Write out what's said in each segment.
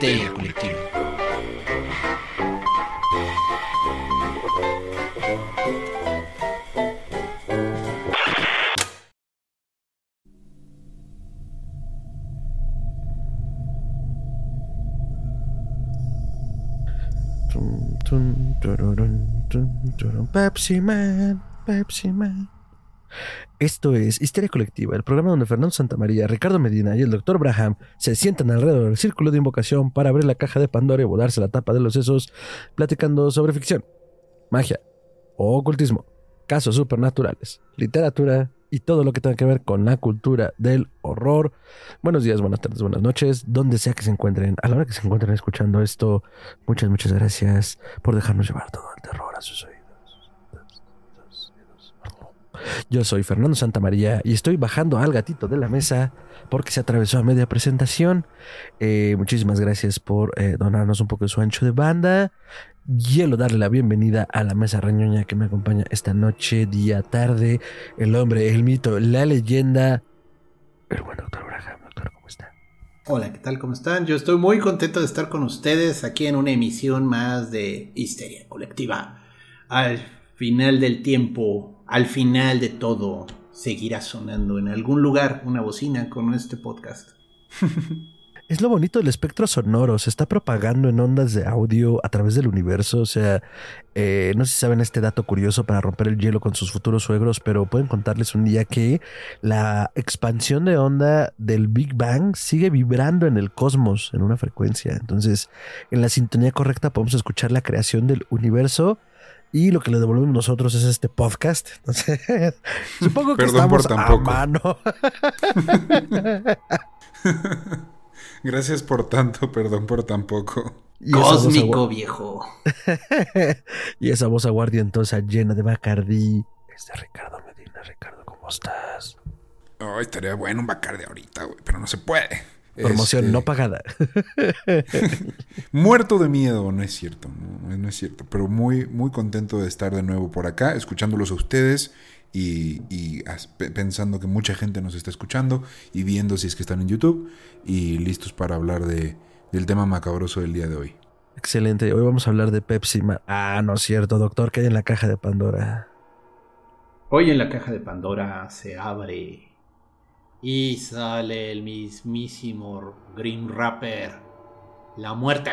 Histeria Colectiva. Pepsi Man, Pepsi Man. Esto es Histeria Colectiva, el programa donde Fernando Santamaría, Ricardo Medina y el Dr. Braham se sientan alrededor del círculo de invocación para abrir la caja de Pandora y volarse la tapa de los sesos, platicando sobre ficción, magia, ocultismo, casos supernaturales, literatura y todo lo que tenga que ver con la cultura del horror. Buenos días, buenas tardes, buenas noches, donde sea que se encuentren, a la hora que se encuentren escuchando esto, muchas, muchas gracias por dejarnos llevar todo el terror a sus oídos. Yo soy Fernando Santamaría y estoy bajando al gatito de la mesa porque se atravesó a media presentación. Eh, muchísimas gracias por eh, donarnos un poco de su ancho de banda. Quiero darle la bienvenida a la mesa reñoña que me acompaña esta noche, día, tarde. El hombre, el mito, la leyenda. El buen doctor Braham. Doctor, ¿cómo está? Hola, ¿qué tal? ¿Cómo están? Yo estoy muy contento de estar con ustedes aquí en una emisión más de Histeria Colectiva. Al final del tiempo, al final de todo, seguirá sonando en algún lugar una bocina con este podcast. Es lo bonito del espectro sonoro, se está propagando en ondas de audio a través del universo, o sea, eh, no sé si saben este dato curioso para romper el hielo con sus futuros suegros, pero pueden contarles un día que la expansión de onda del Big Bang sigue vibrando en el cosmos en una frecuencia, entonces en la sintonía correcta podemos escuchar la creación del universo y lo que le devolvemos nosotros es este podcast. Entonces, supongo que Perdón por estamos a tampoco. mano. Gracias por tanto, perdón por tan poco. Y esa voz Cósmico viejo. y esa voz aguardientosa llena de Bacardí. Es de Ricardo Medina. Ricardo, ¿cómo estás? Ay, estaría bueno un Bacardi ahorita, güey, pero no se puede. Promoción Este, no pagada. Muerto de miedo, no es cierto, no, no es cierto, pero muy, muy contento de estar de nuevo por acá, escuchándolos a ustedes y, y as- pe- pensando que mucha gente nos está escuchando y viendo si es que están en YouTube y listos para hablar de, del tema macabroso del día de hoy. Excelente. Hoy vamos a hablar de Pepsi Man. Ah, no es cierto, doctor, que hay en la caja de Pandora. Hoy en la caja de Pandora se abre y sale el mismísimo Green Rapper. La muerte.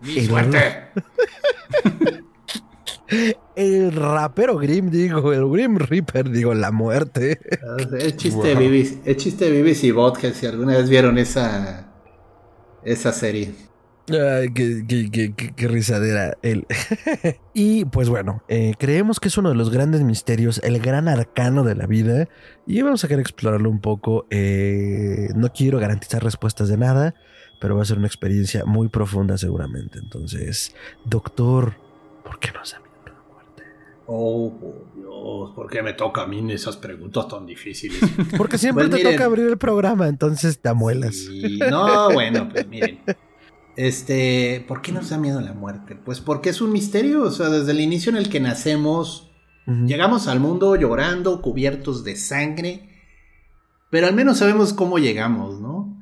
Mi El suerte. El rapero Grim, digo, el Grim Reaper, digo, la muerte. Es chiste, Wow. de BBC, es chiste de BBC Vodka si alguna vez vieron esa, esa serie. Ay, qué, qué- qué- qué- qué risadera él. y pues bueno, eh, creemos que es uno de los grandes misterios, el gran arcano de la vida. Y vamos a querer explorarlo un poco. Eh, no quiero garantizar respuestas de nada, pero va a ser una experiencia muy profunda seguramente. Entonces, doctor, ¿por qué nos da miedo la muerte? Oh, por Dios, ¿por qué me toca a mí esas preguntas tan difíciles? Porque siempre Pues te miren. toca abrir el programa, entonces te amuelas. Sí, no, bueno, pues miren. Este, ¿por qué nos da miedo la muerte? Pues porque es un misterio, o sea, desde el inicio en el que nacemos, llegamos al mundo llorando, cubiertos de sangre, pero al menos sabemos cómo llegamos, ¿no?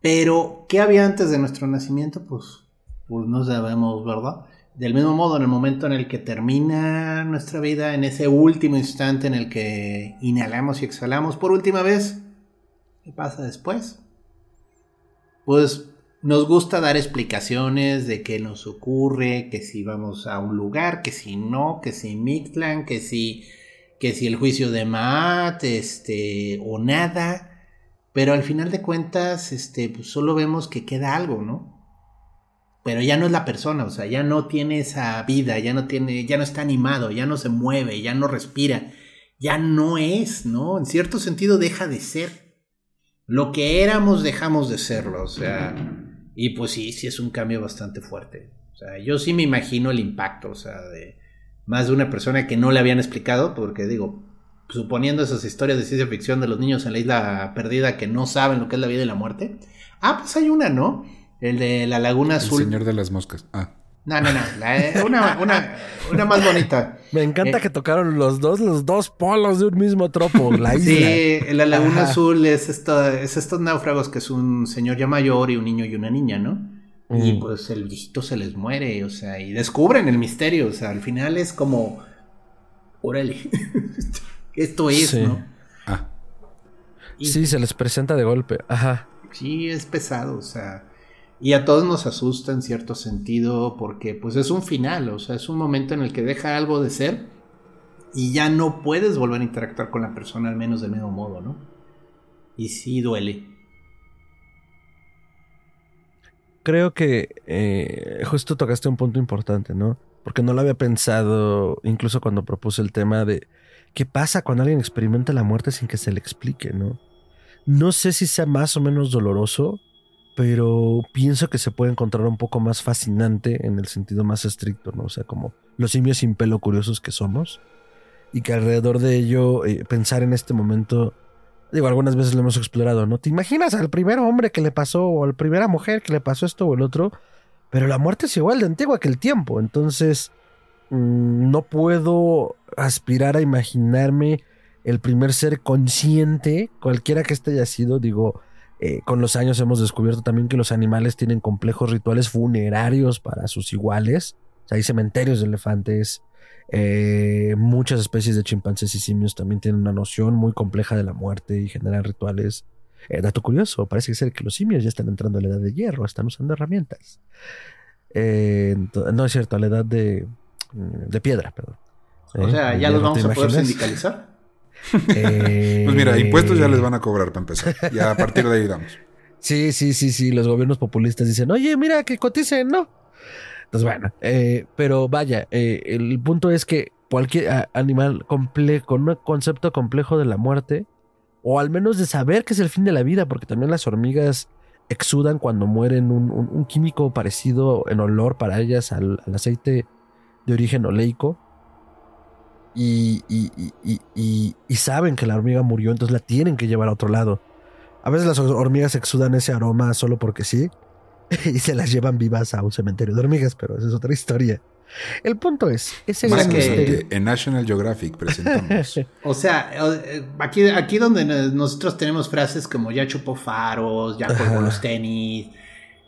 Pero, ¿qué había antes de nuestro nacimiento? Pues, pues no sabemos, ¿verdad? Del mismo modo, en el momento en el que termina nuestra vida, en ese último instante en el que inhalamos y exhalamos por última vez, ¿qué pasa después? Pues nos gusta dar explicaciones de qué nos ocurre, que si vamos a un lugar, que si no, que si Mictlan, que si, que si el juicio de Maat, este, o nada. Pero al final de cuentas, este, pues solo vemos que queda algo, ¿no? Pero ya no es la persona, o sea, ya no tiene esa vida, ya no tiene, ya no está animado, ya no se mueve, ya no respira, ya no es, ¿no? En cierto sentido deja de ser. Lo que éramos dejamos de serlo, o sea, y pues sí, sí es un cambio bastante fuerte. O sea, yo sí me imagino el impacto, o sea, de más de una persona que no le habían explicado, porque digo, suponiendo esas historias de ciencia ficción de los niños en la isla perdida que no saben lo que es la vida y la muerte. Ah, pues hay una, ¿no? El de la Laguna El Azul. señor de las moscas. Ah. No, no, no. la- una, una, una más bonita. Me encanta Eh. que tocaron los dos, los dos polos de un mismo tropo, la isla. Sí, la Laguna Ajá. Azul es, esta, es estos náufragos que es un señor ya mayor y un niño y una niña, ¿no? Y Mm. pues el viejito se les muere, o sea, y descubren el misterio, o sea, al final es como, órale, esto es, Sí. ¿no? Ah, Y Sí, se les presenta de golpe. Ajá. Sí, es pesado, o sea, y a todos nos asusta en cierto sentido porque pues es un final, o sea, es un momento en el que deja algo de ser y ya no puedes volver a interactuar con la persona al menos del mismo modo, ¿no? Y sí duele. Creo que eh, justo tocaste un punto importante, ¿no? Porque no lo había pensado incluso cuando propuse el tema de qué pasa cuando alguien experimenta la muerte sin que se le explique, ¿no? No sé si sea más o menos doloroso, pero pienso que se puede encontrar un poco más fascinante en el sentido más estricto, ¿no? O sea, como los simios sin pelo curiosos que somos. Y que alrededor de ello, eh, pensar en este momento, digo, algunas veces lo hemos explorado, ¿no? ¿Te imaginas al primer hombre que le pasó o a la primera mujer que le pasó esto o el otro? Pero la muerte es igual de antigua que el tiempo, entonces mm, no puedo aspirar a imaginarme el primer ser consciente, cualquiera que este haya sido, digo, eh, con los años hemos descubierto también que los animales tienen complejos rituales funerarios para sus iguales. O sea, hay cementerios de elefantes. eh, muchas especies de chimpancés y simios también tienen una noción muy compleja de la muerte y generan rituales. Eh, dato curioso, parece ser que los simios ya están entrando a la edad de hierro, están usando herramientas. No es cierto, a la edad de, de piedra, perdón. O sea, ya los hierro, ¿te vamos a poder sindicalizar. Eh, pues mira, impuestos ya les van a cobrar para empezar. Ya a partir de ahí damos. Sí, sí, sí, sí. Los gobiernos populistas dicen, oye, mira, que coticen, ¿no? Entonces, bueno, eh, pero vaya, eh, el punto es que cualquier animal complejo, con un concepto complejo de la muerte, o al menos de saber que es el fin de la vida, porque también las hormigas exudan cuando mueren un, un- un químico parecido en olor para ellas al, al aceite de origen oleico. Y, y- y- y- saben que la hormiga murió, entonces la tienen que llevar a otro lado. A veces las hormigas exudan ese aroma solo porque sí. Y se las llevan vivas a un cementerio de hormigas, pero esa es otra historia. El punto es, ese Más gran que- misterio. en National Geographic presentamos. O sea, eh, aquí, aquí donde nosotros tenemos frases como ya chupó faros, ya colgó los tenis,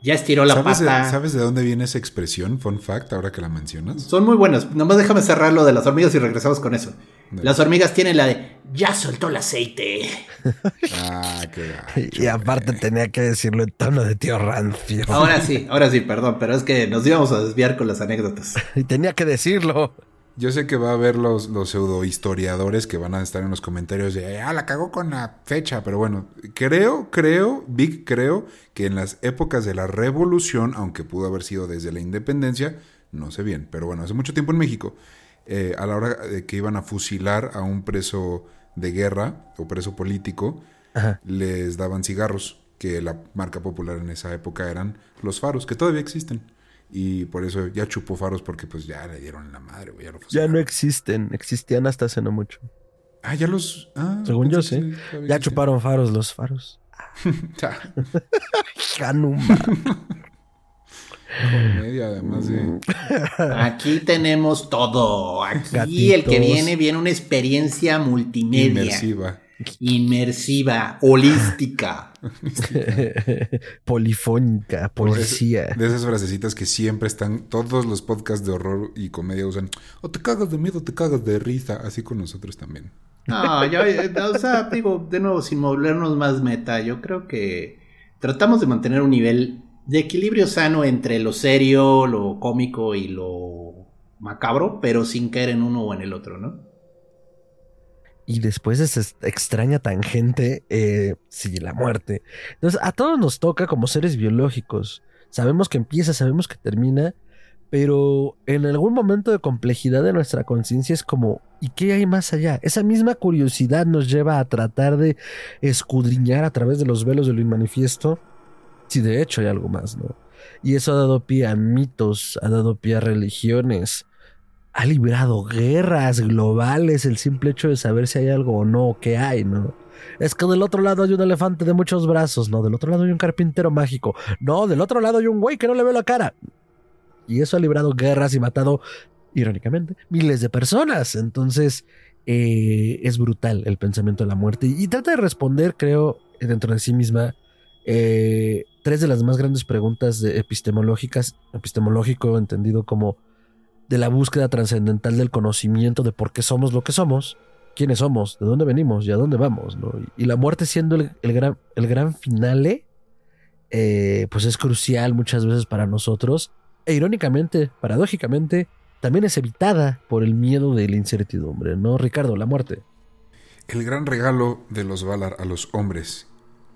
ya estiró la ¿Sabes de, pata. ¿Sabes de dónde viene esa expresión? Fun fact, ahora que la mencionas. Son muy buenas. Nomás déjame cerrar lo de las hormigas y regresamos con eso. Dale. Las hormigas tienen la de ya soltó el aceite. Ah, qué gacho, Y aparte tenía que decirlo en tono de tío rancio. Ahora sí, ahora sí, perdón, pero es que nos íbamos a desviar con las anécdotas. Y tenía que decirlo. Yo sé que va a haber los, los pseudo historiadores que van a estar en los comentarios de, ah, la cagó con la fecha, pero bueno, creo, creo, Big, creo que en las épocas de la revolución, aunque pudo haber sido desde la independencia, no sé bien, pero bueno, hace mucho tiempo en México, eh, a la hora de que iban a fusilar a un preso de guerra o preso político, Ajá. les daban cigarros, que la marca popular en esa época eran los faros, que todavía existen. Y por eso ya chupó faros porque pues ya le dieron la madre, güey, ya lo Ya no existen, existían hasta hace no mucho. Ah, ya los. Ah, Según yo, sí. Ya existían. chuparon faros los faros. Canumba. comedia, además de. Aquí tenemos todo. Aquí el que viene viene una experiencia multimedia. Inmersiva. Inmersiva, holística. Polifónica, policía. De esas frasecitas que siempre están. Todos los podcasts de horror y comedia usan. O te cagas de miedo, o te cagas de risa. Así con nosotros también. No, yo, eh, o sea, digo, de nuevo, sin volvernos más meta, yo creo que tratamos de mantener un nivel de equilibrio sano entre lo serio, lo cómico y lo macabro, pero sin caer en uno o en el otro, ¿no? Y después de esa extraña tangente, eh, sí, la muerte. Entonces, a todos nos toca como seres biológicos. Sabemos que empieza, sabemos que termina, pero en algún momento de complejidad de nuestra conciencia es como, ¿y qué hay más allá? Esa misma curiosidad nos lleva a tratar de escudriñar a través de los velos de lo inmanifiesto si de hecho hay algo más, ¿no? Y eso ha dado pie a mitos, ha dado pie a religiones, ha librado guerras globales el simple hecho de saber si hay algo o no, o qué hay, ¿no? Es que del otro lado hay un elefante de muchos brazos, no, del otro lado hay un carpintero mágico, no, del otro lado hay un güey que no le ve la cara. Y eso ha librado guerras y matado, irónicamente, miles de personas. Entonces, eh, es brutal el pensamiento de la muerte. Y trata de responder, creo, dentro de sí misma, eh, tres de las más grandes preguntas epistemológicas, epistemológico entendido como de la búsqueda trascendental del conocimiento de por qué somos lo que somos, quiénes somos, de dónde venimos y a dónde vamos, ¿no? Y la muerte siendo el, gran, el gran finale, eh, pues es crucial muchas veces para nosotros. E irónicamente, paradójicamente, también es evitada por el miedo de la incertidumbre, ¿no? Ricardo, la muerte. El gran regalo de los Valar a los hombres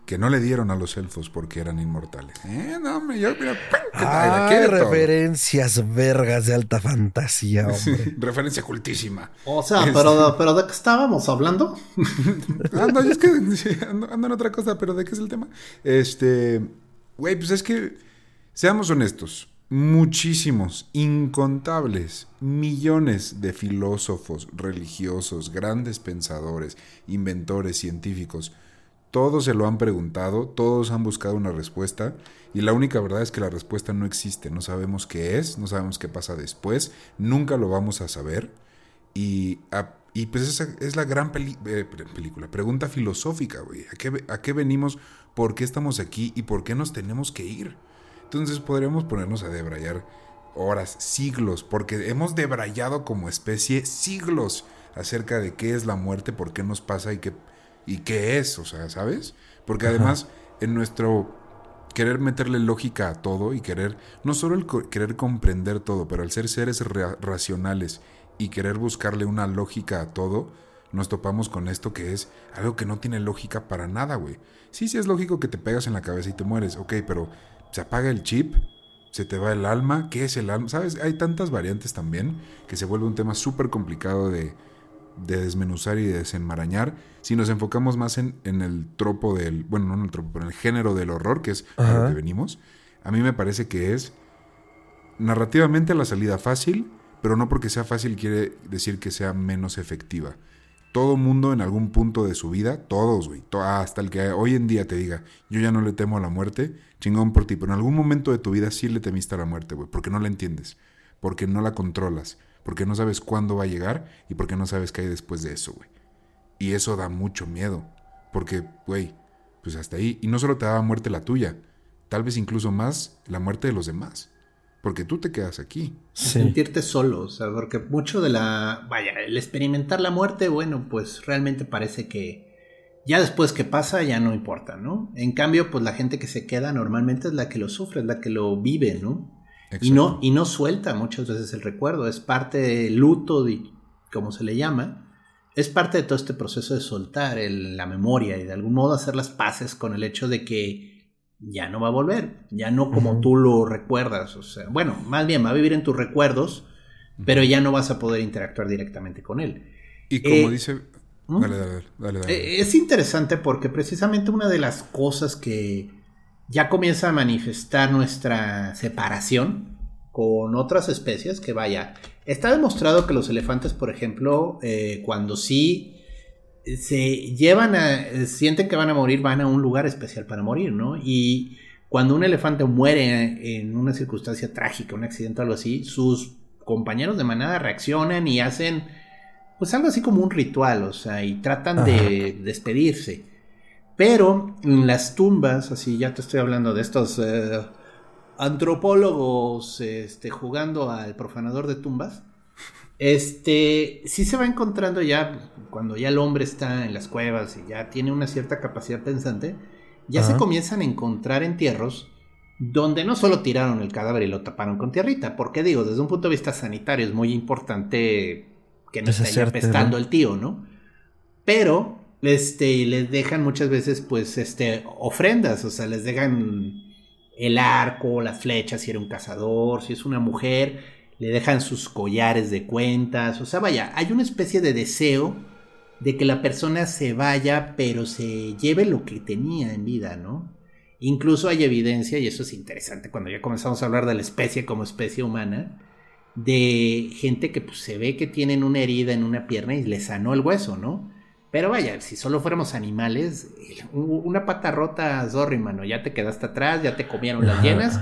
que no le dieron a los elfos porque eran inmortales. ¿Eh? No, me, yo, mira, ¿qué referencias vergas de alta fantasía, hombre. referencia cultísima. O sea, pero, pero ¿de qué estábamos hablando? ah, no, es que ando, en otra cosa, pero ¿de qué es el tema? Este, güey, pues es que, seamos honestos, muchísimos, incontables, millones de filósofos, religiosos, grandes pensadores, inventores, científicos, todos se lo han preguntado, todos han buscado una respuesta y la única verdad es que la respuesta no existe. No sabemos qué es, no sabemos qué pasa después, nunca lo vamos a saber. Y, y pues esa es la gran eh, película, pregunta filosófica, güey. ¿A qué, ¿A qué venimos? ¿Por qué estamos aquí? ¿Y por qué nos tenemos que ir? Entonces podríamos ponernos a debrayar horas, siglos, porque hemos debrayado como especie siglos acerca de qué es la muerte, por qué nos pasa y qué y qué es, o sea, ¿sabes? Porque además en nuestro querer meterle lógica a todo y querer, no solo el querer comprender todo, pero al ser seres racionales y querer buscarle una lógica a todo, nos topamos con esto que es algo que no tiene lógica para nada, güey. Sí, sí es lógico que te pegas en la cabeza y te mueres, ok, pero se apaga el chip, se te va el alma, ¿qué es el alma? ¿Sabes? Hay tantas variantes también que se vuelve un tema súper complicado de, de desmenuzar y de desenmarañar, si nos enfocamos más en, en, el tropo del, bueno, no en el tropo, pero en el género del horror, que es a lo que venimos, a mí me parece que es narrativamente la salida fácil, pero no porque sea fácil quiere decir que sea menos efectiva. Todo mundo en algún punto de su vida, todos, güey, hasta el que hoy en día te diga, yo ya no le temo a la muerte, chingón por ti, pero en algún momento de tu vida sí le temiste a la muerte, güey, porque no la entiendes, porque no la controlas, porque no sabes cuándo va a llegar y porque no sabes qué hay después de eso, güey. Y eso da mucho miedo, porque, güey, pues hasta ahí. Y no solo te da muerte la tuya, tal vez incluso más la muerte de los demás. Porque tú te quedas aquí. Sentirte solo, o sea, porque mucho de la... Vaya, el experimentar la muerte, bueno, pues realmente parece que ya después que pasa ya no importa, ¿no? En cambio, pues la gente que se queda normalmente es la que lo sufre, es la que lo vive, ¿no? Y no, y no suelta muchas veces el recuerdo, es parte del luto, de, como se le llama, es parte de todo este proceso de soltar la memoria y de algún modo hacer las paces con el hecho de que ya no va a volver, ya no como tú lo recuerdas, o sea, bueno, más bien va a vivir en tus recuerdos, pero ya no vas a poder interactuar directamente con él. Y como eh, dice... ¿Mm? Dale, dale, dale, dale. Eh, es interesante porque precisamente una de las cosas que ya comienza a manifestar nuestra separación con otras especies que vaya. Está demostrado que los elefantes, por ejemplo, eh, cuando sí se llevan a, sienten que van a morir, van a un lugar especial para morir, ¿no? Y cuando un elefante muere en una circunstancia trágica, un accidente o algo así, sus compañeros de manada reaccionan y hacen pues algo así como un ritual, o sea, y tratan de despedirse. Pero en las tumbas, así ya te estoy hablando de estos eh, antropólogos este, jugando al profanador de tumbas, este, sí se va encontrando ya, cuando ya el hombre está en las cuevas y ya tiene una cierta capacidad pensante, ya se comienzan a encontrar entierros donde no solo tiraron el cadáver y lo taparon con tierrita, porque digo, desde un punto de vista sanitario es muy importante que no esté apestando el tío, ¿no? Pero este, les dejan muchas veces, pues, este, ofrendas, o sea, les dejan el arco, las flechas, si era un cazador, si es una mujer, le dejan sus collares de cuentas, o sea, vaya, hay una especie de deseo de que la persona se vaya, pero se lleve lo que tenía en vida, ¿no? Incluso hay evidencia, y eso es interesante, cuando ya comenzamos a hablar de la especie como especie humana, de gente que pues, se ve que tienen una herida en una pierna y le sanó el hueso, ¿no? Pero vaya, si solo fuéramos animales, una pata rota, sorry, mano, ya te quedaste atrás, ya te comieron las llenas.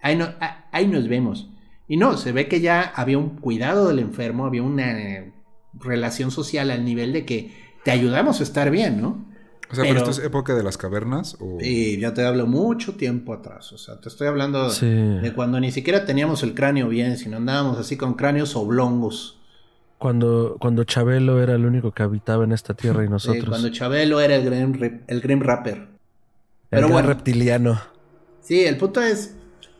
Ahí, no, ahí nos vemos. Y no, se ve que ya había un cuidado del enfermo, había una relación social al nivel de que te ayudamos a estar bien, ¿no? O sea, pero, esto es época de las cavernas. ¿o? Sí, ya te hablo mucho tiempo atrás. O sea, te estoy hablando Sí. de cuando ni siquiera teníamos el cráneo bien, sino andábamos así con cráneos oblongos. Cuando, cuando Chabelo era el único que habitaba en esta tierra y Sí, nosotros. cuando Chabelo era el Grim, el Grim Rapper. el Pero gran bueno. reptiliano. Sí, el punto es,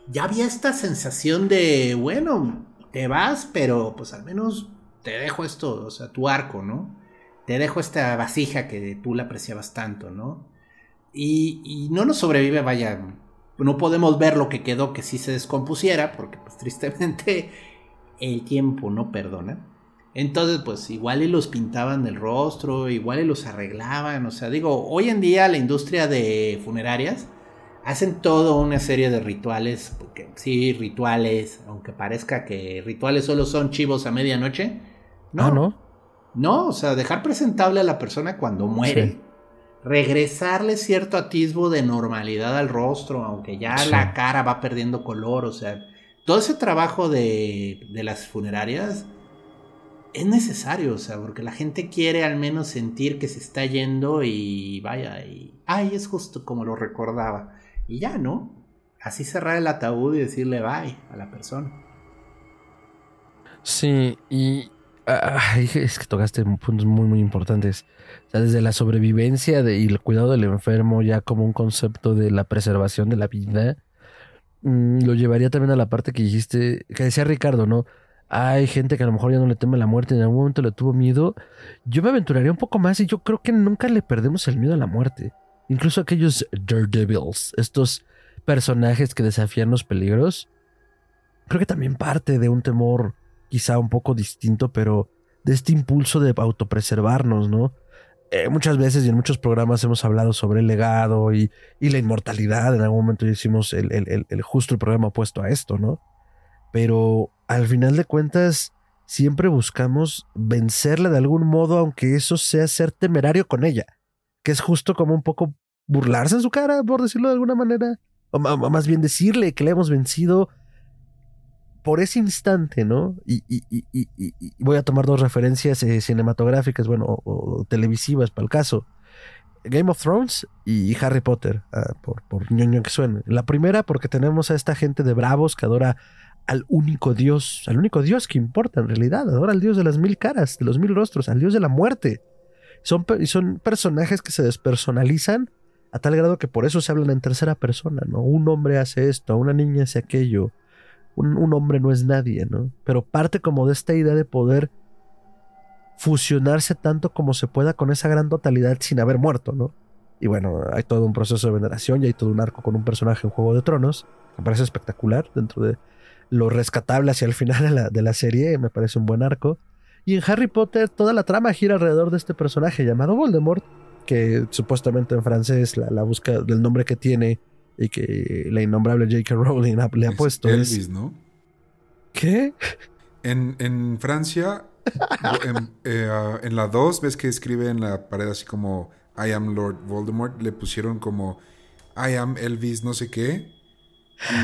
ya había esta sensación de, bueno, te vas, pero pues al menos te dejo esto, o sea, tu arco, ¿no? Te dejo esta vasija que tú la apreciabas tanto, ¿no? Y, y no nos sobrevive, vaya, no podemos ver lo que quedó que sí se descompusiera, porque pues tristemente el tiempo no perdona. Entonces, pues igual y los pintaban del rostro, igual y los arreglaban, o sea, digo, hoy en día la industria de funerarias hacen toda una serie de rituales, porque sí, rituales, aunque parezca que rituales solo son chivos a medianoche. No, Ah, ¿no? no, o sea, dejar presentable a la persona cuando muere. Sí. Regresarle cierto atisbo de normalidad al rostro, aunque ya Sí. la cara va perdiendo color, o sea, todo ese trabajo de, de las funerarias es necesario, o sea, porque la gente quiere al menos sentir que se está yendo y vaya, y ay, es justo como lo recordaba. Y ya, ¿no? Así cerrar el ataúd y decirle bye a la persona. Sí, y ay, es que tocaste puntos muy, muy importantes. Desde la sobrevivencia de- y el cuidado del enfermo, ya como un concepto de la preservación de la vida, mm, lo llevaría también a la parte que dijiste, que decía Ricardo, ¿no? Hay gente que a lo mejor ya no le teme la muerte, en algún momento le tuvo miedo. Yo me aventuraría un poco más y yo creo que nunca le perdemos el miedo a la muerte. Incluso aquellos Daredevils, estos personajes que desafían los peligros, creo que también parte de un temor quizá un poco distinto, pero de este impulso de autopreservarnos, ¿no? Eh, muchas veces y en muchos programas hemos hablado sobre el legado y, la inmortalidad. En algún momento hicimos el, el- el- el justo el programa opuesto a esto, ¿no? Pero al final de cuentas, siempre buscamos vencerla de algún modo, aunque eso sea ser temerario con ella, que es justo como un poco burlarse en su cara, por decirlo de alguna manera, o más bien decirle que le hemos vencido por ese instante, ¿no? Y, y- y- y- voy a tomar dos referencias eh, cinematográficas, bueno, o, o televisivas para el caso. Game of Thrones y Harry Potter, ah, por, por ñoño que suene. La primera porque tenemos a esta gente de bravos que adora al único dios, al único dios que importa en realidad, adora al dios de las mil caras, de los mil rostros, al dios de la muerte. Son, son personajes que se despersonalizan a tal grado que por eso se hablan en tercera persona, ¿no? Un hombre hace esto, una niña hace aquello, un, un hombre no es nadie, ¿no? Pero parte como de esta idea de poder fusionarse tanto como se pueda con esa gran totalidad sin haber muerto, ¿no? Y bueno, hay todo un proceso de veneración y hay todo un arco con un personaje en Juego de Tronos. Me parece espectacular dentro de lo rescatable hacia el final de la, de la serie. Me parece un buen arco. Y en Harry Potter toda la trama gira alrededor de este personaje llamado Voldemort, que supuestamente en francés la, la busca del nombre que tiene y que la innombrable J.K. Rowling le ha Es puesto. Elvis, es- ¿no? ¿Qué? En, en Francia, en, eh, ah, en la 2, ves que escribe en la pared así como I am Lord Voldemort, le pusieron como I am Elvis no sé qué.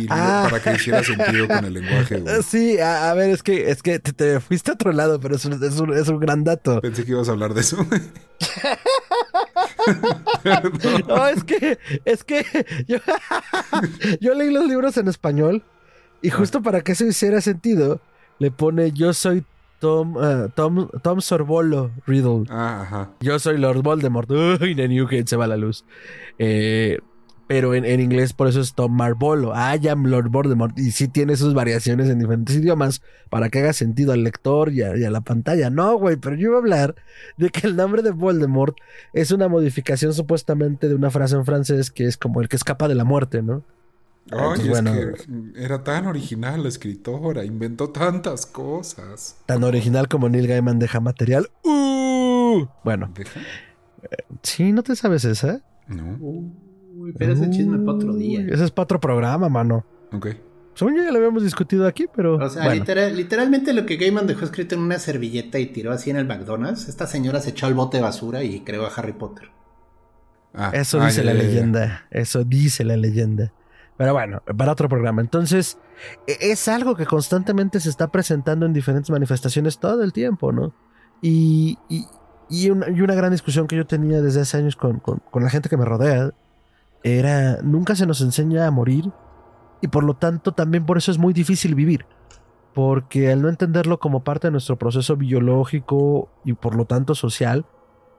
Y Ah. para que hiciera sentido con el lenguaje, güey. Sí, a, a ver, es que, es que te, te fuiste a otro lado, pero es un, es un- es un gran dato. Pensé que ibas a hablar de eso. No, es que, es que yo, yo leí los libros en español y justo para que eso hiciera sentido, le pone yo soy Tom, ah, Tom, Tom Sorbolo Riddle. ah, ajá. Yo soy Lord Voldemort. Uy, en Newgate se va la luz. Eh, pero en, en inglés por eso es Tom Marvolo. I am Lord Voldemort. Y sí tiene sus variaciones en diferentes idiomas para que haga sentido al lector y a, y a la pantalla. No, güey, pero yo iba a hablar de que el nombre de Voldemort es una modificación supuestamente de una frase en francés que es como el que escapa de la muerte, ¿no? Ay, Entonces, es bueno. que era tan original la escritora, inventó tantas cosas. Tan original como Neil Gaiman deja material. ¡Uh! Bueno, ¿Deja? sí, ¿no te sabes esa? No. Uy, pero ese chisme para otro día. Ese es para otro programa, mano. Ok. Según yo ya lo habíamos discutido aquí, pero. O sea, bueno. literal- literalmente lo que Gaiman dejó escrito en una servilleta y tiró así en el McDonald's, esta señora se echó al bote de basura y creó a Harry Potter. Ah, Eso ah, dice ya, la ya, ya. leyenda. Eso dice la leyenda. Pero bueno, para otro programa. Entonces, e- es algo que constantemente se está presentando en diferentes manifestaciones todo el tiempo, ¿no? Y, y, Y una, y una gran discusión que yo tenía desde hace años con, con- con la gente que me rodea era, nunca se nos enseña a morir y por lo tanto también por eso es muy difícil vivir. Porque al no entenderlo como parte de nuestro proceso biológico y por lo tanto social,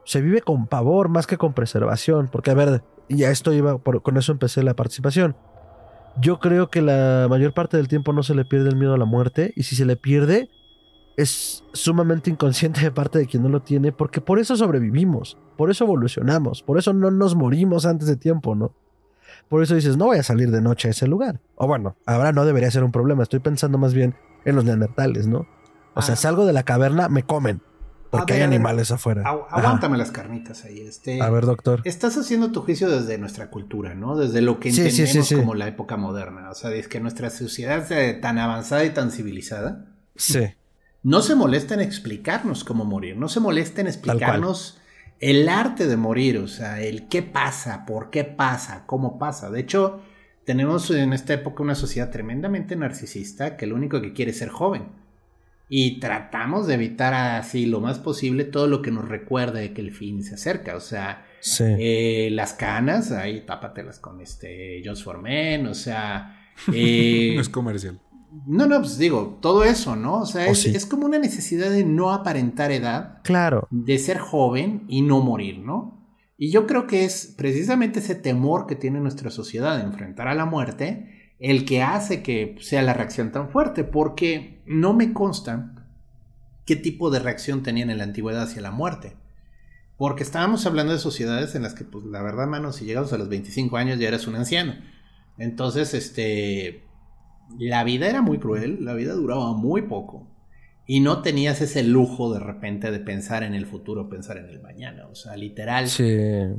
se vive con pavor más que con preservación. Porque, a ver, y a esto iba, con eso empecé la participación. Yo creo que la mayor parte del tiempo no se le pierde el miedo a la muerte y si se le pierde es sumamente inconsciente de parte de quien no lo tiene porque por eso sobrevivimos, por eso evolucionamos, por eso no nos morimos antes de tiempo, ¿no? Por eso dices, no voy a salir de noche a ese lugar. O bueno, ahora no debería ser un problema, estoy pensando más bien en los neandertales, ¿no? O sea, Ah. salgo de la caverna, me comen, porque ver, hay animales afuera. Agu- Ajá. aguántame las carnitas ahí. Este, A ver, doctor. Estás haciendo tu juicio desde nuestra cultura, ¿no? Desde lo que Sí, entendemos sí. como la época moderna. O sea, es que nuestra sociedad es tan avanzada y tan civilizada. Sí. No se molesta en explicarnos cómo morir, no se molesta en explicarnos el arte de morir, o sea, el qué pasa, por qué pasa, cómo pasa. De hecho, tenemos en esta época una sociedad tremendamente narcisista que lo único que quiere es ser joven. Y tratamos de evitar así lo más posible todo lo que nos recuerde que el fin se acerca. O sea, Sí. eh, las canas, ahí tápatelas con este Just for Men, o sea... eh, no es comercial. No, no, pues digo, todo eso, ¿no? O sea, Oh, es, sí. es como una necesidad de no aparentar edad, Claro. de ser joven y no morir, ¿no? Y yo creo que es precisamente ese temor que tiene nuestra sociedad de enfrentar a la muerte el que hace que sea la reacción tan fuerte, porque no me consta qué tipo de reacción tenían en la antigüedad hacia la muerte. Porque estábamos hablando de sociedades en las que, pues la verdad, mano, si llegabas a los 25 años ya eras un anciano. Entonces, este, la vida era muy cruel, la vida duraba muy poco. Y no tenías ese lujo de repente de pensar en el futuro, pensar en el mañana. O sea, literal, Sí.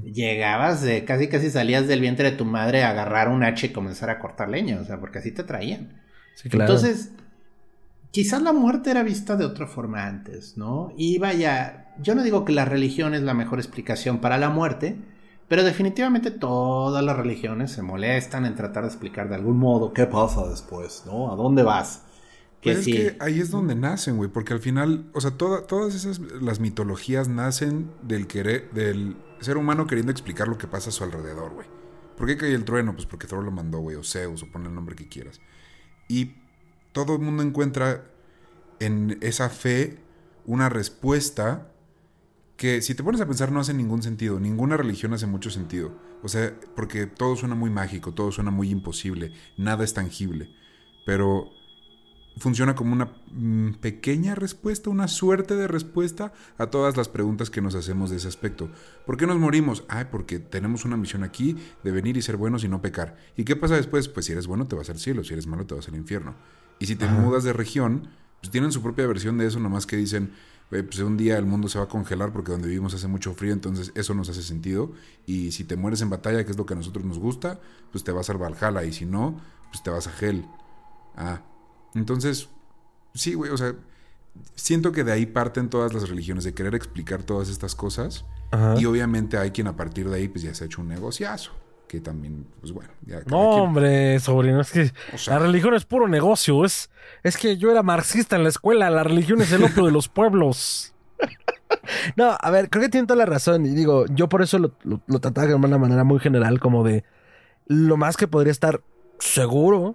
llegabas, de, casi casi salías del vientre de tu madre a agarrar un hacha y comenzar a cortar leña. O sea, porque así te traían. Sí, claro. Entonces, quizás la muerte era vista de otra forma antes, ¿no? Y vaya, yo no digo que la religión es la mejor explicación para la muerte, pero definitivamente todas las religiones se molestan en tratar de explicar de algún modo qué pasa después, ¿no? ¿A dónde vas? Que Pero sí. es que ahí es donde nacen, güey, porque al final, o sea, toda- todas esas las mitologías nacen del querer, del ser humano queriendo explicar lo que pasa a su alrededor, güey. ¿Por qué cae el trueno? Pues porque Thor lo mandó, güey, o Zeus, o pon el nombre que quieras. Y todo el mundo encuentra en esa fe una respuesta que si te pones a pensar no hace ningún sentido. Ninguna religión hace mucho sentido. O sea, porque todo suena muy mágico, todo suena muy imposible, nada es tangible. Pero funciona como una mm, pequeña respuesta, una suerte de respuesta a todas las preguntas que nos hacemos de ese aspecto. ¿Por qué nos morimos? Ay, porque tenemos una misión aquí de venir y ser buenos y no pecar. ¿Y qué pasa después? Pues si eres bueno te vas al cielo, si eres malo te vas al infierno. Y si te mudas de región, pues tienen su propia versión de eso, nomás que dicen, "Güey, pues un día el mundo se va a congelar porque donde vivimos hace mucho frío, entonces eso nos hace sentido. Y si te mueres en batalla, que es lo que a nosotros nos gusta, pues te vas al Valhalla. Y si no, pues te vas a Hell. Ah, entonces, sí, güey, o sea, siento que de ahí parten todas las religiones, de querer explicar todas estas cosas. Ajá. Y obviamente hay quien a partir de ahí, pues ya se ha hecho un negociazo. Que también, pues bueno, ya. No, quien- hombre, sobrino, es que O sea- la religión es puro negocio. Es, es que yo era marxista en la escuela. La religión es el opio de los pueblos. No, a ver, creo que tiene toda la razón. Y digo, yo por eso lo, lo, lo trataba de una manera muy general, como de lo más que podría estar seguro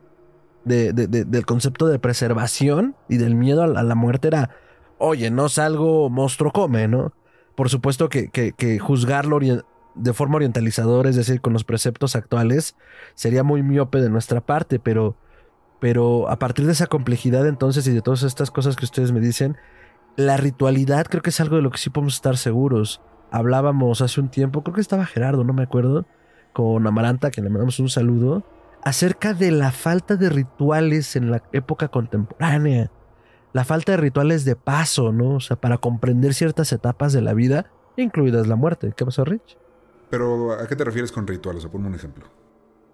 de, de- de- del concepto de preservación y del miedo a la, a la muerte era, oye, no salgo, monstruo come, ¿no? Por supuesto que, que- que juzgarlo de forma orientalizadora, es decir, con los preceptos actuales, sería muy miope de nuestra parte, pero, pero a partir de esa complejidad entonces y de todas estas cosas que ustedes me dicen, la ritualidad creo que es algo de lo que sí podemos estar seguros. Hablábamos hace un tiempo, creo que estaba Gerardo, no me acuerdo, con Amaranta, que le mandamos un saludo, acerca de la falta de rituales en la época contemporánea. La falta de rituales de paso, ¿no? O sea, para comprender ciertas etapas de la vida, incluidas la muerte. ¿Qué pasó, Rich? Pero, ¿a qué te refieres con ritual? O sea, ponme un ejemplo.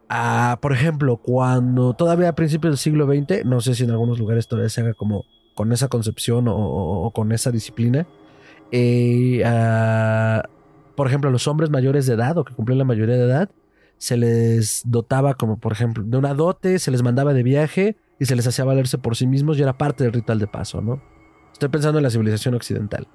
Ah, por ejemplo, cuando todavía a principios del siglo XX, no sé si en algunos lugares todavía se haga como con esa concepción o, o- o con esa disciplina, eh, ah, por ejemplo, a los hombres mayores de edad o que cumplían la mayoría de edad, se les dotaba como, por ejemplo, de una dote, se les mandaba de viaje y se les hacía valerse por sí mismos y era parte del ritual de paso, ¿no? Estoy pensando en la civilización occidental.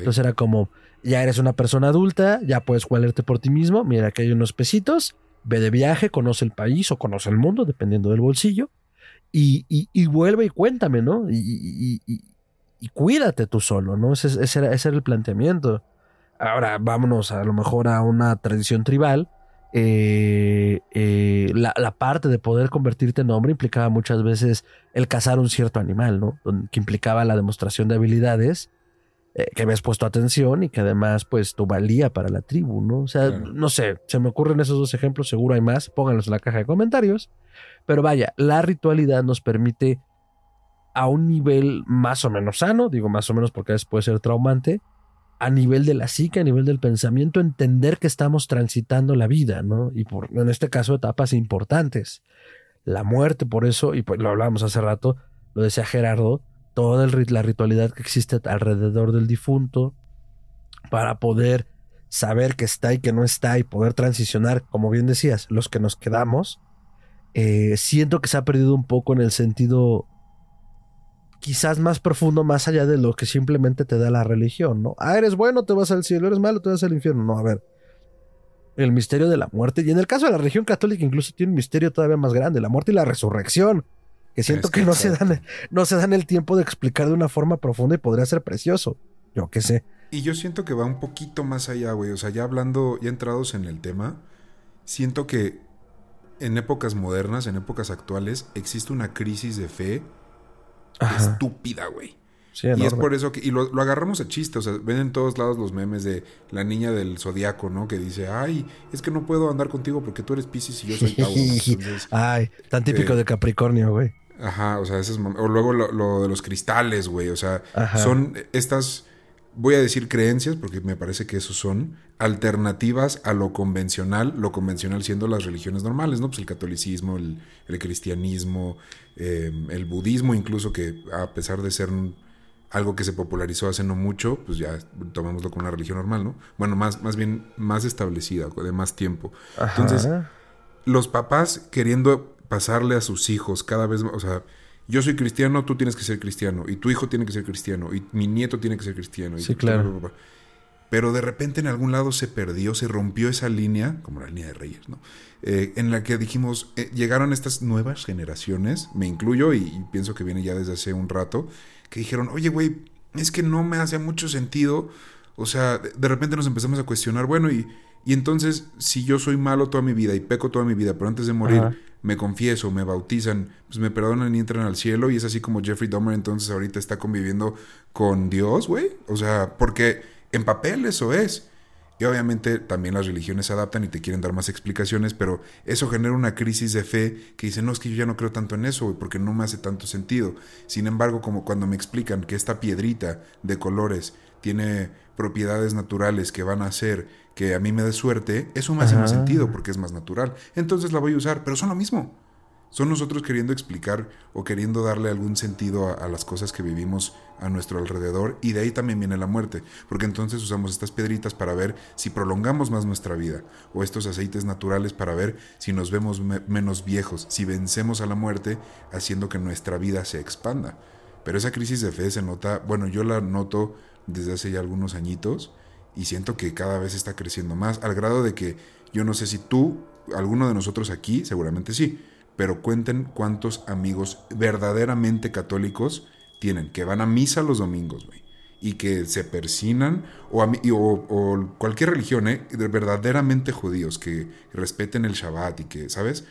Entonces era como, ya eres una persona adulta, ya puedes valerte por ti mismo, mira que hay unos pesitos, ve de viaje, conoce el país o conoce el mundo, dependiendo del bolsillo, y, y, vuelve y cuéntame, ¿no? Y, y cuídate tú solo, ¿no? Ese, ese, era, ese, el planteamiento. Ahora vámonos a lo mejor a una tradición tribal. Eh, eh, la, la, parte de poder convertirte en hombre implicaba muchas veces el cazar un cierto animal, ¿no? Que implicaba la demostración de habilidades eh, que habías puesto atención y que además, pues, tu valía para la tribu, ¿no? O sea, no sé, se me ocurren esos dos ejemplos, seguro hay más, pónganlos en la caja de comentarios. Pero vaya, la ritualidad nos permite a un nivel más o menos sano, digo más o menos porque a veces puede ser traumante, a nivel de la psique, a nivel del pensamiento, entender que estamos transitando la vida, ¿no? Y por, en este caso, etapas importantes. La muerte, por eso, y pues lo hablábamos hace rato, lo decía Gerardo, toda la ritualidad que existe alrededor del difunto para poder saber que está y que no está y poder transicionar, como bien decías, los que nos quedamos, eh, siento que se ha perdido un poco en el sentido quizás más profundo, más allá de lo que simplemente te da la religión, ¿no? Ah, eres bueno, te vas al cielo, eres malo, te vas al infierno. No, a ver. El misterio de la muerte. Y en el caso de la religión católica, incluso tiene un misterio todavía más grande: la muerte y la resurrección. Que siento que, no, se dan, no se dan el tiempo de explicar de una forma profunda y podría ser precioso. Yo qué sé. Y yo siento que va un poquito más allá, güey. O sea, ya hablando, ya entrados en el tema, siento que en épocas modernas, en épocas actuales, existe una crisis de fe estúpida, güey. y es por eso que, y lo, agarramos a chiste, o sea, ven en todos lados los memes de la niña del zodiaco, ¿no? Que dice, ay, es que no puedo andar contigo porque tú eres Pisces y yo soy Tauro. ay, tan típico eh, de Capricornio, güey. Ajá, o sea, ese es, o luego lo, de los cristales, güey, o sea, son estas voy a decir creencias, porque me parece que esos son alternativas a lo convencional, lo convencional siendo las religiones normales, ¿no? Pues el catolicismo, el, cristianismo, eh, el budismo incluso, que a pesar de ser algo que se popularizó hace no mucho, pues ya tomémoslo como una religión normal, ¿no? Bueno, más, más bien más establecida, de más tiempo. Entonces, los papás queriendo pasarle a sus hijos cada vez más, o sea, yo soy cristiano, tú tienes que ser cristiano, y tu hijo tiene que ser cristiano, y mi nieto tiene que ser cristiano. sí, claro. Pero de repente en algún lado se perdió, se rompió esa línea, como la línea de Reyes, ¿no? Eh, en la que dijimos, eh, llegaron estas nuevas generaciones, me incluyo y, pienso que viene ya desde hace un rato, que dijeron, oye, güey, es que no me hace mucho sentido. O sea, de repente nos empezamos a cuestionar, bueno, y, y entonces si yo soy malo toda mi vida y peco toda mi vida, pero antes de morir me confieso, me bautizan, pues me perdonan y entran al cielo y es así como Jeffrey Dahmer entonces ahorita está conviviendo con Dios, güey. O sea, porque en papel eso es. Y obviamente también las religiones se adaptan y te quieren dar más explicaciones, pero eso genera una crisis de fe que dice, no, es que yo ya no creo tanto en eso, güey, porque no me hace tanto sentido. Sin embargo, como cuando me explican que esta piedrita de colores tiene propiedades naturales que van a hacer que a mí me dé suerte, eso me hace más sentido porque es más natural. Entonces la voy a usar, pero son lo mismo. Son nosotros queriendo explicar o queriendo darle algún sentido a, las cosas que vivimos a nuestro alrededor y de ahí también viene la muerte, porque entonces usamos estas piedritas para ver si prolongamos más nuestra vida o estos aceites naturales para ver si nos vemos menos viejos, si vencemos a la muerte haciendo que nuestra vida se expanda. Pero esa crisis de fe se nota, bueno, yo la noto desde hace ya algunos añitos y siento que cada vez está creciendo más, al grado de que yo no sé si tú, alguno de nosotros aquí, seguramente sí, pero cuenten cuántos amigos verdaderamente católicos tienen, que van a misa los domingos, güey, y que se persinan, o, o, cualquier religión, ¿eh? verdaderamente judíos, que respeten el Shabbat y que, ¿sabes?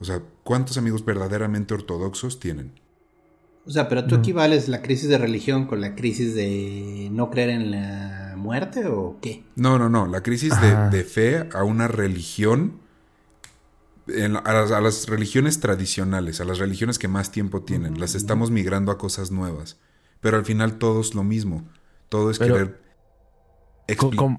O sea, ¿cuántos amigos verdaderamente ortodoxos tienen? O sea, pero tú equivales la crisis de religión con la crisis de no creer en la muerte o qué? No, no, no. La crisis de, fe a una religión, a, las, religiones tradicionales, a las religiones que más tiempo tienen. Las estamos migrando a cosas nuevas. Pero al final todo es lo mismo. Todo es querer... ¿cómo,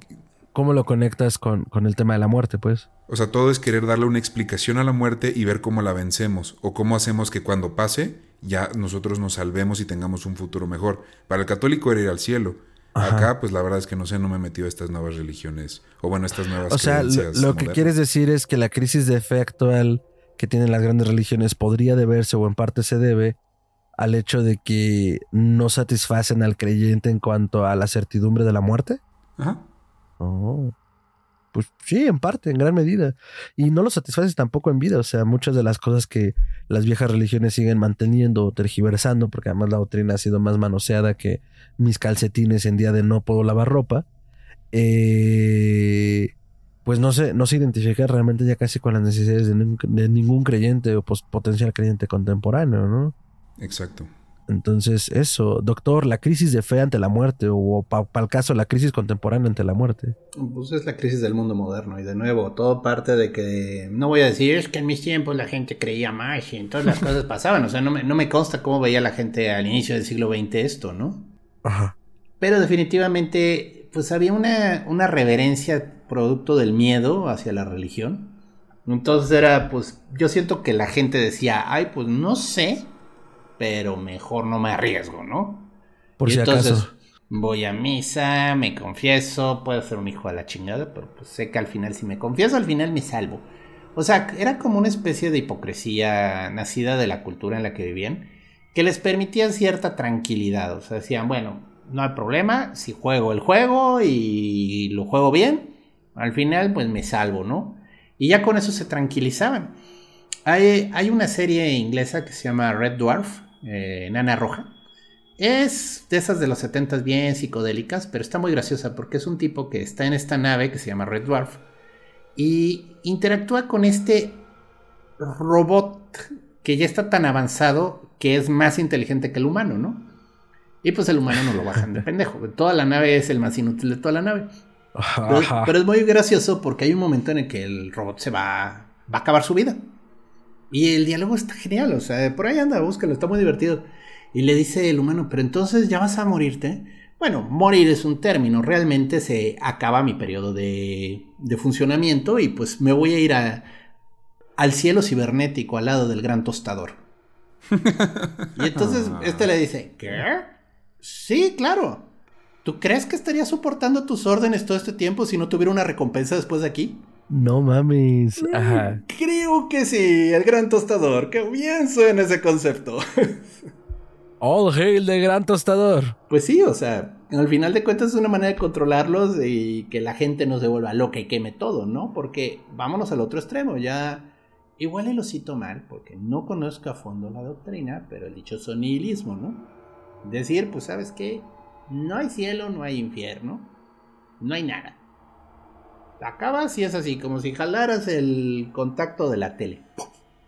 ¿Cómo, lo conectas con, con el tema de la muerte, pues? O sea, todo es querer darle una explicación a la muerte y ver cómo la vencemos. O cómo hacemos que cuando pase ya nosotros nos salvemos y tengamos un futuro mejor. Para el católico era ir al cielo. Acá, pues la verdad es que no sé, no me he metido a estas nuevas religiones. O bueno, estas nuevas O sea, lo, que quieres decir es que la crisis de fe actual que tienen las grandes religiones podría deberse o en parte se debe al hecho de que no satisfacen al creyente en cuanto a la certidumbre de la muerte. Ajá. Oh. Pues sí, en parte, en gran medida. Y no lo satisfaces tampoco en vida. O sea, muchas de las cosas que las viejas religiones siguen manteniendo o tergiversando, porque además la doctrina ha sido más manoseada que mis calcetines en día de no puedo lavar ropa. Eh, pues no se, no se identifica realmente ya casi con las necesidades de, de ningún creyente o pos- potencial creyente contemporáneo, ¿no? Exacto. Entonces, eso, doctor, la crisis de fe ante la muerte, o para el caso, la crisis contemporánea ante la muerte. Pues es la crisis del mundo moderno y de nuevo, todo parte de que, no voy a decir, es que en mis tiempos la gente creía más y entonces las cosas pasaban, o sea, no me, no me consta cómo veía la gente al inicio del siglo XX esto, ¿no? Ajá. Pero definitivamente, pues había una, una reverencia producto del miedo hacia la religión. Entonces era, pues, yo siento que la gente decía, ay, pues no sé, pero mejor no me arriesgo, ¿no? Por Y si entonces, acaso. Voy a misa, me confieso, puedo ser un hijo de la chingada, pero pues sé que al final si me confieso, al final me salvo. O sea, era como una especie de hipocresía nacida de la cultura en la que vivían, que les permitía cierta tranquilidad. O sea, decían, bueno, no hay problema, si juego el juego y lo juego bien, al final pues me salvo, ¿no? Y ya con eso se tranquilizaban. Hay, hay una serie inglesa que se llama Red Dwarf, eh, Nana Roja. Es de esas de los 70 bien psicodélicas, pero está muy graciosa porque es un tipo que está en esta nave que se llama Red Dwarf y interactúa con este robot que ya está tan avanzado que es más inteligente que el humano, ¿no? Y pues el humano no lo bajan de pendejo. Toda la nave es el más inútil de toda la nave. Pero, es muy gracioso porque hay un momento en el que el robot se va, va a acabar su vida. Y el diálogo está genial, o sea, por ahí anda, búscalo, está muy divertido. Y le dice el humano, pero entonces ya vas a morirte. Bueno, morir es un término, realmente se acaba mi periodo de, de funcionamiento y pues me voy a ir a- al cielo cibernético al lado del gran tostador. Y entonces este le dice, ¿qué? Sí, claro. ¿Tú crees que estaría soportando tus órdenes todo este tiempo si no tuviera una recompensa después de aquí? No mames. Ajá. Creo que sí, el gran tostador. Qué bien suena ese concepto. All hail de gran tostador. Pues sí, o sea, al final de cuentas es una manera de controlarlos y que la gente no se vuelva loca y queme todo, ¿no? Porque vámonos al otro extremo, ya igual y lo cito mal porque no conozco a fondo la doctrina, pero el dichoso nihilismo, ¿no? Decir, pues sabes qué, no hay cielo, no hay infierno, no hay nada. Acabas y es así, como si jalaras el contacto de la tele. ¡Pum!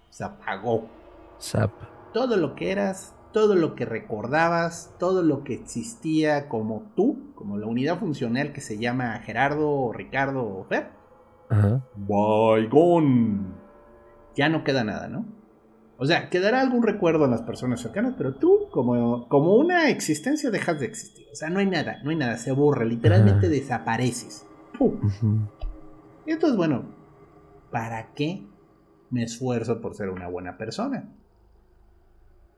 Se apagó Zap. todo lo que eras, todo lo que recordabas, todo lo que existía como tú, como la unidad funcional que se llama Gerardo, o Ricardo o Fer. Ajá. Ya no queda nada, ¿no? O sea, quedará algún recuerdo en las personas cercanas, pero tú, como, como una existencia, dejas de existir. O sea, no hay nada, no hay nada, se borra, literalmente Ajá. desapareces. ¡Pum! Y entonces, bueno, ¿para qué me esfuerzo por ser una buena persona?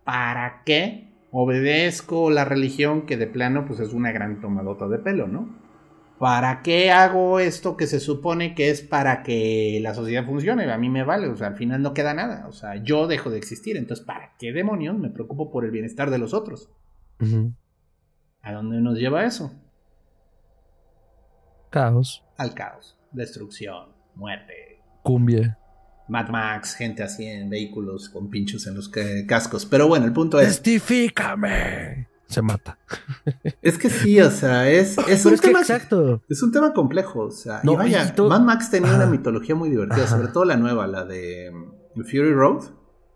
¿Para qué obedezco la religión que de plano pues es una gran tomadota de pelo, ¿no? ¿Para qué hago esto que se supone que es para que la sociedad funcione? A mí me vale, o sea, al final no queda nada, o sea, yo dejo de existir, entonces ¿para qué demonios me preocupo por el bienestar de los otros? ¿A dónde nos lleva eso? Caos. Al caos, destrucción, muerte, Cumbia. Mad Max, gente así en vehículos con pinchos en los ca- cascos. Pero bueno, el punto es. Testifícame. Se mata. Es que sí, o sea, es, es un es tema. exacto. Es un tema complejo, o sea. No, y vaya, y Mad Max tenía una mitología muy divertida, Ajá. sobre todo la nueva, la de mm, Fury Road.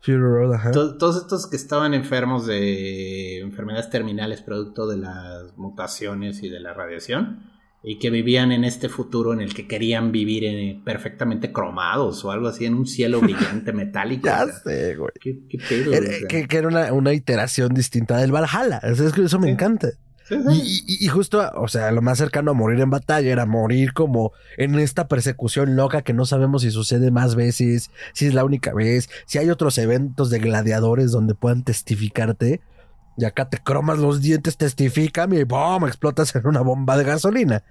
Fury Road, ajá. To- Todos estos que estaban enfermos de enfermedades terminales producto de las mutaciones y de la radiación y que vivían en este futuro en el que querían vivir eh, perfectamente cromados o algo así en un cielo brillante metálico. Ya o sea, sé, güey. ¿Qué, qué pedo, Era- o sea. que, que era una, una iteración distinta del Valhalla. O sea, es que eso me encanta. Sí, Y, y- y justo, o sea, lo más cercano a morir en batalla era morir como en esta persecución loca que no sabemos si sucede más veces, si es la única vez, si hay otros eventos de gladiadores donde puedan testificarte. Y acá te cromas los dientes, testifícame y ¡bum! explotas en una bomba de gasolina.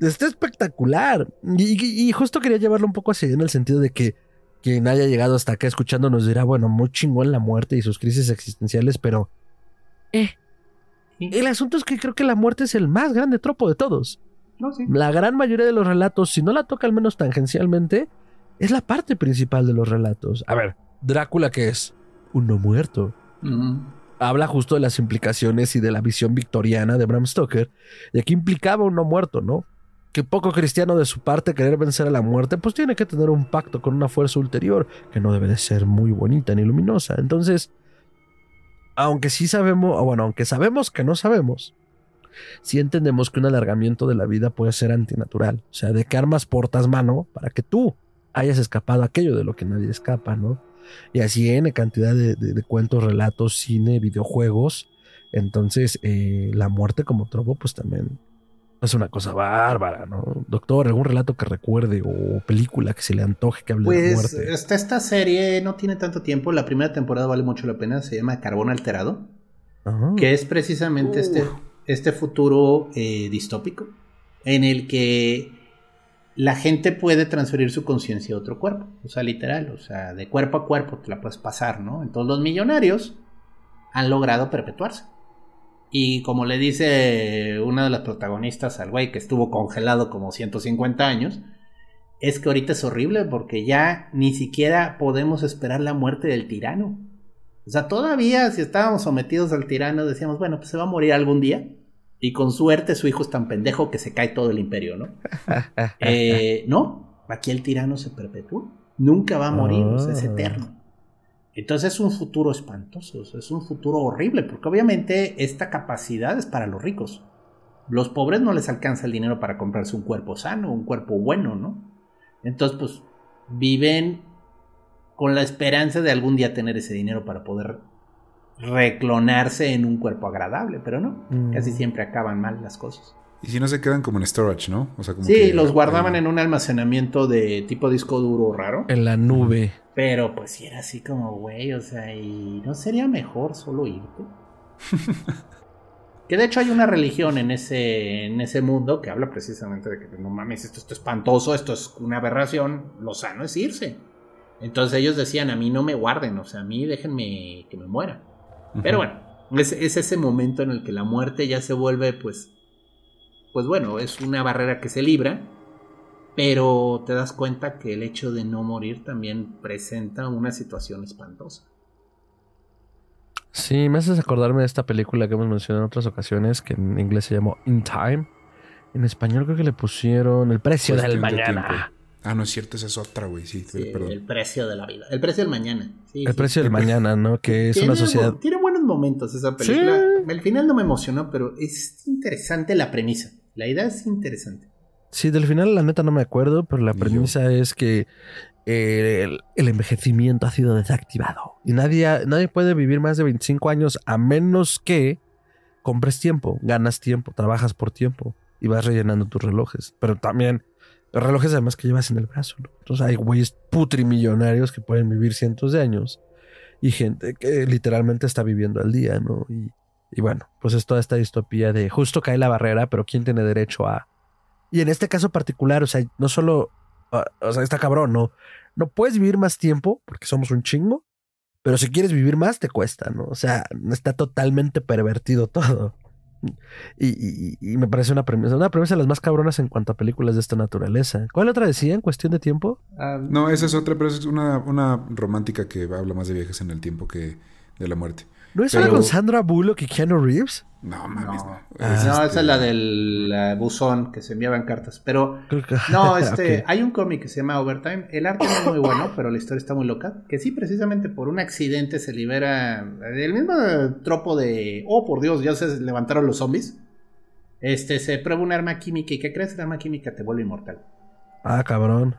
Está espectacular. Y, y- y justo quería llevarlo un poco así en el sentido de que quien haya llegado hasta acá escuchando nos dirá, bueno, muy chingón la muerte y sus crisis existenciales, pero... Eh, el asunto es que creo que la muerte es el más grande tropo de todos. No, sí. La gran mayoría de los relatos, si no la toca al menos tangencialmente, es la parte principal de los relatos. A ver, Drácula, ¿qué es? Un no muerto. Ujú. Habla justo de las implicaciones y de la visión victoriana de Bram Stoker, de que implicaba un no muerto, ¿no? Que poco cristiano de su parte querer vencer a la muerte, pues tiene que tener un pacto con una fuerza ulterior, que no debe de ser muy bonita ni luminosa. Entonces, aunque sí sabemos, bueno, aunque sabemos que no sabemos, sí entendemos que un alargamiento de la vida puede ser antinatural. O sea, de que armas portas mano para que tú hayas escapado aquello de lo que nadie escapa, ¿no? Y así en cantidad de, de- de cuentos, relatos, cine, videojuegos. Entonces, eh, la muerte como tropo, pues también es una cosa bárbara, ¿no? Doctor, algún relato que recuerde o película que se le antoje que hable de la Pues muerte. esta, esta serie no tiene tanto tiempo. La primera temporada vale mucho la pena. Se llama Carbón Alterado. Ajá. que es precisamente este, este futuro eh, distópico en el que la gente puede transferir su conciencia a otro cuerpo, o sea, literal, o sea, de cuerpo a cuerpo te la puedes pasar, ¿no? Entonces los millonarios han logrado perpetuarse. Y como le dice una de las protagonistas al güey que estuvo congelado como 150 años, es que ahorita es horrible porque ya ni siquiera podemos esperar la muerte del tirano. O sea, todavía si estábamos sometidos al tirano decíamos, bueno, pues se va a morir algún día. Y con suerte su hijo es tan pendejo que se cae todo el imperio, ¿no? Eh, no, aquí el tirano se perpetúa. Nunca va a morir, o sea, es Ah. eterno. Entonces es un futuro espantoso, o sea, es un futuro horrible, porque obviamente esta capacidad es para los ricos. Los pobres no les alcanza el dinero para comprarse un cuerpo sano, un cuerpo bueno, ¿no? Entonces, pues, viven con la esperanza de algún día tener ese dinero para poder reclonarse en un cuerpo agradable, pero no, Mm. casi siempre acaban mal las cosas. Y si no se quedan como en storage, ¿no? O sea, como Sí, que- los guardaban en un almacenamiento de tipo disco duro raro. En la nube. Pero pues sí era así como, güey, o sea, y no sería mejor solo irte. que de hecho hay una religión en ese, en ese mundo que habla precisamente de que no mames, esto, esto es espantoso, esto es una aberración, lo sano es irse. Entonces ellos decían, a mí no me guarden, o sea, a mí déjenme que me muera. Pero bueno, es, es ese momento en el que la muerte ya se vuelve, pues, pues bueno, es una barrera que se libra, pero te das cuenta que el hecho de no morir también presenta una situación espantosa. Sí, me haces acordarme de esta película que hemos mencionado en otras ocasiones, que en inglés se llamó In Time. En español creo que le pusieron El precio del mañana. Ah, no es cierto, esa es otra, güey. Sí, Sí, perdón. el precio de la vida, el precio del mañana. Sí, El sí. precio del mañana, ¿no? Que es Tiene una sociedad. Tiene buenos momentos esa película. El final no me emocionó, pero es interesante la premisa. La idea es interesante. Sí, del final la neta no me acuerdo, pero la yo. premisa es que eh, el, el envejecimiento ha sido desactivado. Y nadie, nadie puede vivir más de 25 años a menos que compres tiempo, ganas tiempo, trabajas por tiempo y vas rellenando tus relojes. Pero también relojes además que llevas en el brazo. ¿no? Entonces hay güeyes putrimillonarios que pueden vivir cientos de años y gente que literalmente está viviendo al día, ¿no? Y, y bueno, pues es toda esta distopía de justo cae la barrera, pero ¿quién tiene derecho a...? Y en este caso particular, o sea, no solo, ah, o sea, está cabrón, ¿no? No puedes vivir más tiempo porque somos un chingo, pero si quieres vivir más te cuesta, ¿no? O sea, está totalmente pervertido todo. Y, y- y me parece una premisa, una premisa de las más cabronas en cuanto a películas de esta naturaleza. ¿Cuál otra decía en cuestión de tiempo? Ah, No, esa es otra, pero es una, una romántica que habla más de viajes en el tiempo que de la muerte. ¿No es Pero- una con Sandra Bullock y Keanu Reeves? No, mames, No. no. Ah. Es no, este- esa es la del buzón que se enviaban cartas. Pero Creo que- No, este, hay un cómic que se llama Overtime. El arte no es muy bueno, pero la historia está muy loca. Que sí, precisamente por un accidente se libera el mismo tropo de, oh por Dios, ya se levantaron los zombies. Este, se prueba un arma química y ¿qué crees? El arma química te vuelve inmortal. Ah, cabrón.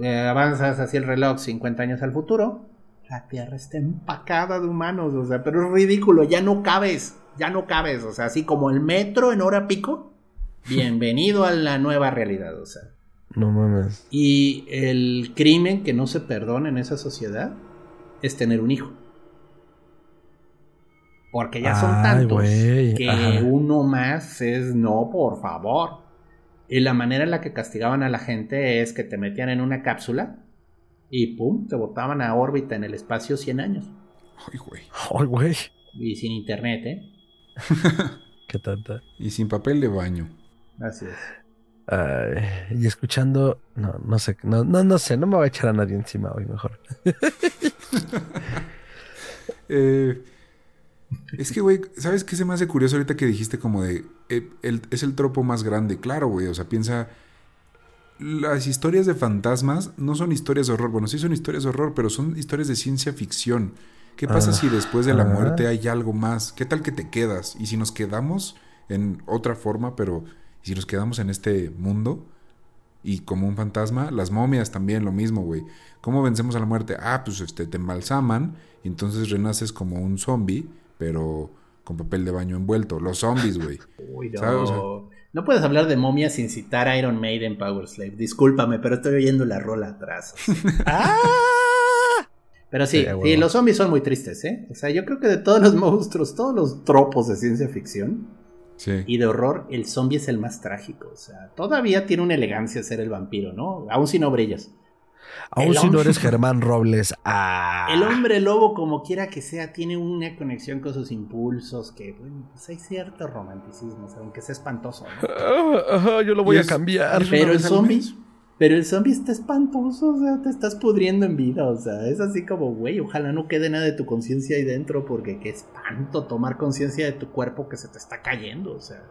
Eh, avanzas así el reloj 50 años al futuro. La Tierra está empacada de humanos, o sea, pero es ridículo, ya no cabes, ya no cabes, o sea, así como el metro en hora pico. Bienvenido a la nueva realidad, o sea. No mames. Y el crimen que no se perdona en esa sociedad es tener un hijo. Porque ya son tantos que ajá. uno más es no, por favor. Y la manera en la que castigaban a la gente es que te metían en una cápsula Y pum, te botaban a órbita en el espacio 100 años. Ay, güey. Ay, güey. Y sin internet, ¿eh? Qué tanta. Y sin papel de baño. Así es. Y escuchando, no, no sé, no, no, no sé, no me voy a echar a nadie encima hoy mejor. Eh, es que, güey, ¿sabes qué se me hace curioso ahorita que dijiste como de... eh, el- es el tropo más grande, claro, güey. O sea, piensa... Las historias de fantasmas no son historias de horror. Bueno, sí son historias de horror, pero son historias de ciencia ficción. ¿Qué pasa si después de la Ajá. muerte hay algo más? ¿Qué tal que te quedas? Y si nos quedamos en otra forma, pero si nos quedamos en este mundo y como un fantasma, las momias también lo mismo, güey. ¿Cómo vencemos a la muerte? Ah, pues este, te embalsaman y entonces renaces como un zombie, pero con papel de baño envuelto. Los zombies, güey. Uy, no. ¿Sabes? O No puedes hablar de momia sin citar a Iron Maiden Power Slave. Discúlpame, pero estoy oyendo la rola atrás. ¡Ah! Pero sí, Sí, huevo. los zombies son muy tristes, ¿eh? O sea, yo creo que de todos los monstruos, todos los tropos de ciencia ficción Sí. y de horror, el zombie es el más trágico. O sea, todavía tiene una elegancia ser el vampiro, ¿no? Aún si no brillas. Aún si no eres Germán Robles. ¡Ah! El hombre lobo, como quiera que sea, tiene una conexión con sus impulsos que, bueno, pues hay cierto romanticismo, o sea, aunque sea espantoso, ¿no? Ah, ajá, yo lo voy Y a es- cambiar. Pero el zombie, pero el zombie está espantoso, o sea, te estás pudriendo en vida, o sea, es así como, güey, ojalá no quede nada de tu conciencia ahí dentro, porque qué espanto tomar conciencia de tu cuerpo que se te está cayendo, o sea.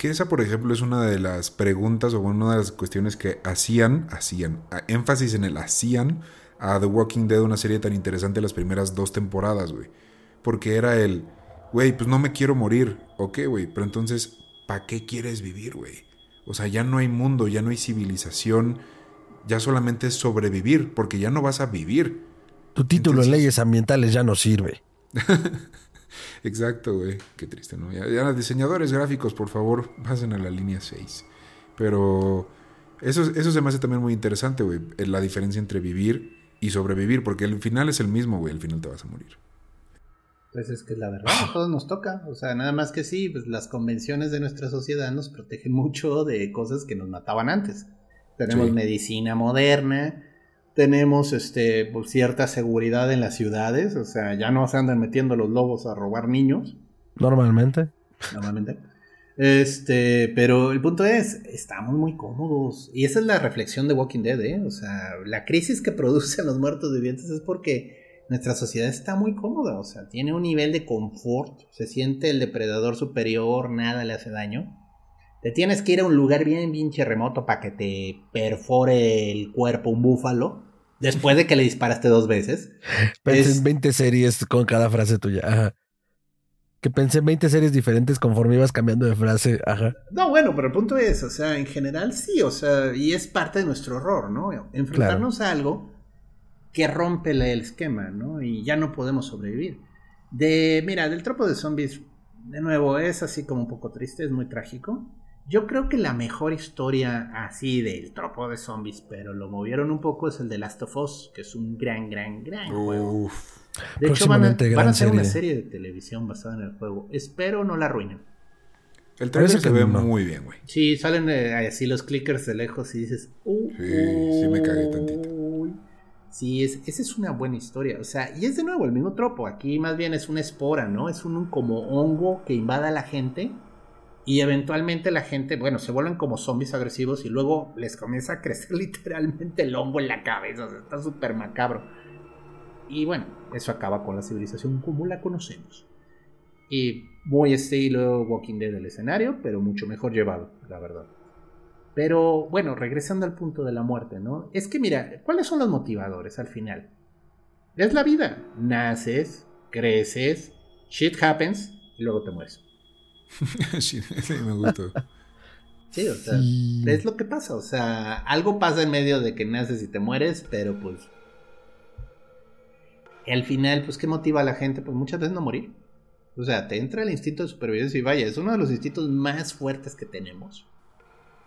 Que esa, por ejemplo, es una de las preguntas o una de las cuestiones que hacían, hacían, a- énfasis en el hacían a The Walking Dead, una serie tan interesante las primeras dos temporadas, güey. Porque era el, güey, pues no me quiero morir, ok, güey, pero entonces, ¿para qué quieres vivir, güey? O sea, ya no hay mundo, ya no hay civilización, ya solamente es sobrevivir, porque ya no vas a vivir. Tu título en leyes ambientales ya no sirve. Exacto, güey. Qué triste, ¿no? Ya, ya, diseñadores gráficos, por favor, pasen a la línea 6. Pero eso, eso se me hace también muy interesante, güey. eh, La diferencia entre vivir y sobrevivir, porque el final es el mismo, güey. Al final te vas a morir. Pues es que es la verdad, a todos nos toca. O sea, nada más que sí, pues las convenciones de nuestra sociedad nos protegen mucho de cosas que nos mataban antes. Tenemos Sí. medicina moderna, tenemos este pues, cierta seguridad en las ciudades, o sea, ya no se andan metiendo los lobos a robar niños, Normalmente. normalmente. Este, pero el punto es, estamos muy cómodos. Y esa es la reflexión de Walking Dead, ¿eh? O sea, la crisis que producen los muertos vivientes es porque nuestra sociedad está muy cómoda. O sea, tiene un nivel de confort. Se siente el depredador superior, nada le hace daño. Te tienes que ir a un lugar bien pinche remoto para que te perfore el cuerpo un búfalo. Después de que le disparaste dos veces. Pensé Es- en 20 series con cada frase tuya. Ajá. Que pensé en 20 series diferentes conforme ibas cambiando de frase. Ajá. No, bueno, pero el punto es, o sea, en general sí, o sea, y es parte de nuestro error, ¿no? Enfrentarnos a algo que rompe el esquema, ¿no? Y ya no podemos sobrevivir. De, mira, del tropo de zombies, de nuevo, es así como un poco triste, es muy trágico. Yo creo que la mejor historia así del tropo de zombies, pero lo movieron un poco, es el de Last of Us, que es un gran, gran, gran juego. Uf. De hecho, van a, van a hacer una serie. de televisión basada en el juego. Espero no la arruinen. El trailer se que ve no. muy bien, güey. Sí, salen eh, así los clickers de lejos y dices, "Uh, Sí, sí me cagué tantito. uy". Sí, es, esa es una buena historia. O sea, y es de nuevo el mismo tropo. Aquí más bien es una espora, ¿no? Es un, como hongo que invada a la gente. Y eventualmente la gente, bueno, se vuelven como zombies agresivos y luego les comienza a crecer literalmente el hongo en la cabeza. O sea, está súper macabro. Y bueno, eso acaba con la civilización como la conocemos. Y muy estilo Walking Dead del escenario, pero mucho mejor llevado, la verdad. Pero bueno, regresando al punto de la muerte, ¿no? Es que mira, ¿cuáles son los motivadores al final? Es la vida. Naces, creces, shit happens y luego te mueres. sí, me gustó. Sí, o sea, Sí. es lo que pasa. O sea, algo pasa en medio de que naces y te mueres, pero pues. Al final, pues, ¿qué motiva a la gente? Pues muchas veces no morir. O sea, te entra el instinto de supervivencia y vaya, es uno de los instintos más fuertes que tenemos.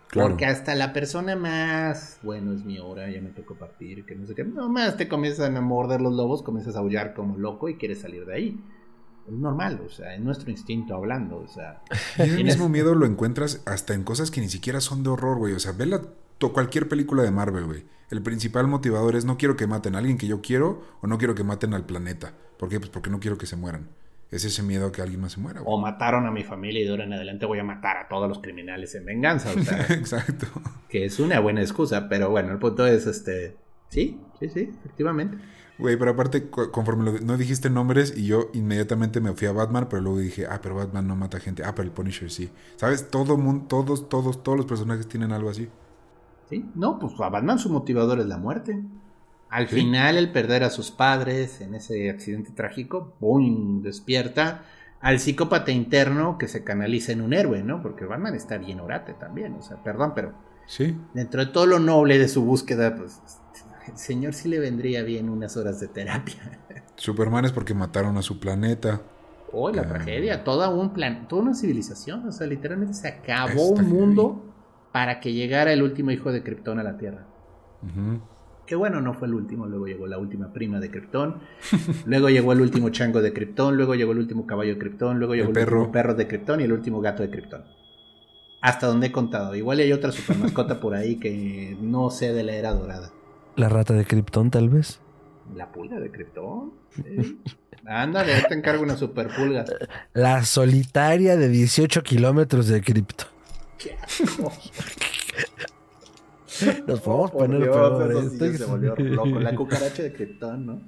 Claro. Porque hasta la persona más, bueno, es mi hora, ya me tocó partir, que no sé qué, nomás te comienzan a morder los lobos, comienzas a aullar como loco y quieres salir de ahí. Es normal, o sea, es nuestro instinto hablando, o sea. Y el mismo miedo lo encuentras hasta en cosas que ni siquiera son de horror, güey. O sea, ve la, cualquier película de Marvel, güey. el principal motivador es no quiero que maten a alguien que yo quiero o no quiero que maten al planeta. ¿Por qué? Pues porque no quiero que se mueran. Es ese miedo a que alguien más se muera. güey. O mataron a mi familia y de ahora en adelante voy a matar a todos los criminales en venganza. O sea, Exacto. que es una buena excusa, pero bueno, el punto es este. Sí, sí, sí, efectivamente. Güey, pero aparte, conforme lo, no dijiste nombres y yo inmediatamente me fui a Batman, pero luego dije, ah, pero Batman no mata gente. Ah, pero el Punisher sí. ¿Sabes? Todo mundo, todos, todos, todos los personajes tienen algo así. ¿Sí? No, pues a Batman su motivador es la muerte. Al Sí. final, el perder a sus padres en ese accidente trágico, ¡boom! despierta al psicópata interno que se canaliza en un héroe, ¿no? Porque Batman está bien orate también, o sea, perdón, pero Sí. dentro de todo lo noble de su búsqueda, pues el señor sí le vendría bien unas horas de terapia. Superman es porque mataron a su planeta. Oh, la Ah. tragedia, toda un plan, toda una civilización, o sea, literalmente se acabó un mundo para que llegara el último hijo de Krypton a la Tierra. Que bueno, no fue el último, luego llegó la última prima de Krypton, luego llegó el último chango de Krypton, luego llegó el último caballo de Krypton, luego llegó el, El perro. último perro de Krypton y el último gato de Krypton. Hasta donde he contado. Igual hay otra super mascota por ahí que no sé de la era dorada. La rata de Krypton, tal vez. ¿La pulga de Krypton? Sí. Ándale, ahí te encargo una super pulga. La solitaria de 18 kilómetros de Krypton. Nos podemos poner Dios, peor. sí se volvió loco. La cucaracha de Krypton, ¿no?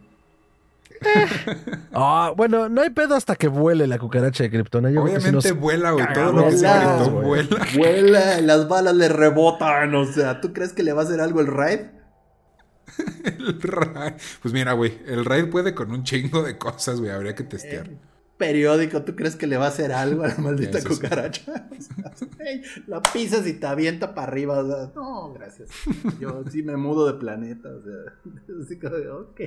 Ah, bueno, no hay pedo hasta que vuele la cucaracha de Krypton. Yo creo que sí Obviamente nos- vuela, güey. Todo lo que sea vuela. Vuela, las balas le rebotan. O sea, ¿tú crees que le va a hacer algo el Raid? El raid. Pues mira, güey. El raid puede con un chingo de cosas, güey. Habría que testear. Periódico, ¿tú crees que le va a hacer algo a la maldita Eso sí. cucaracha? O sea, la pisas y te avienta para arriba. O sea, no, gracias. Yo sí me mudo de planeta. O sea, así como de, ok.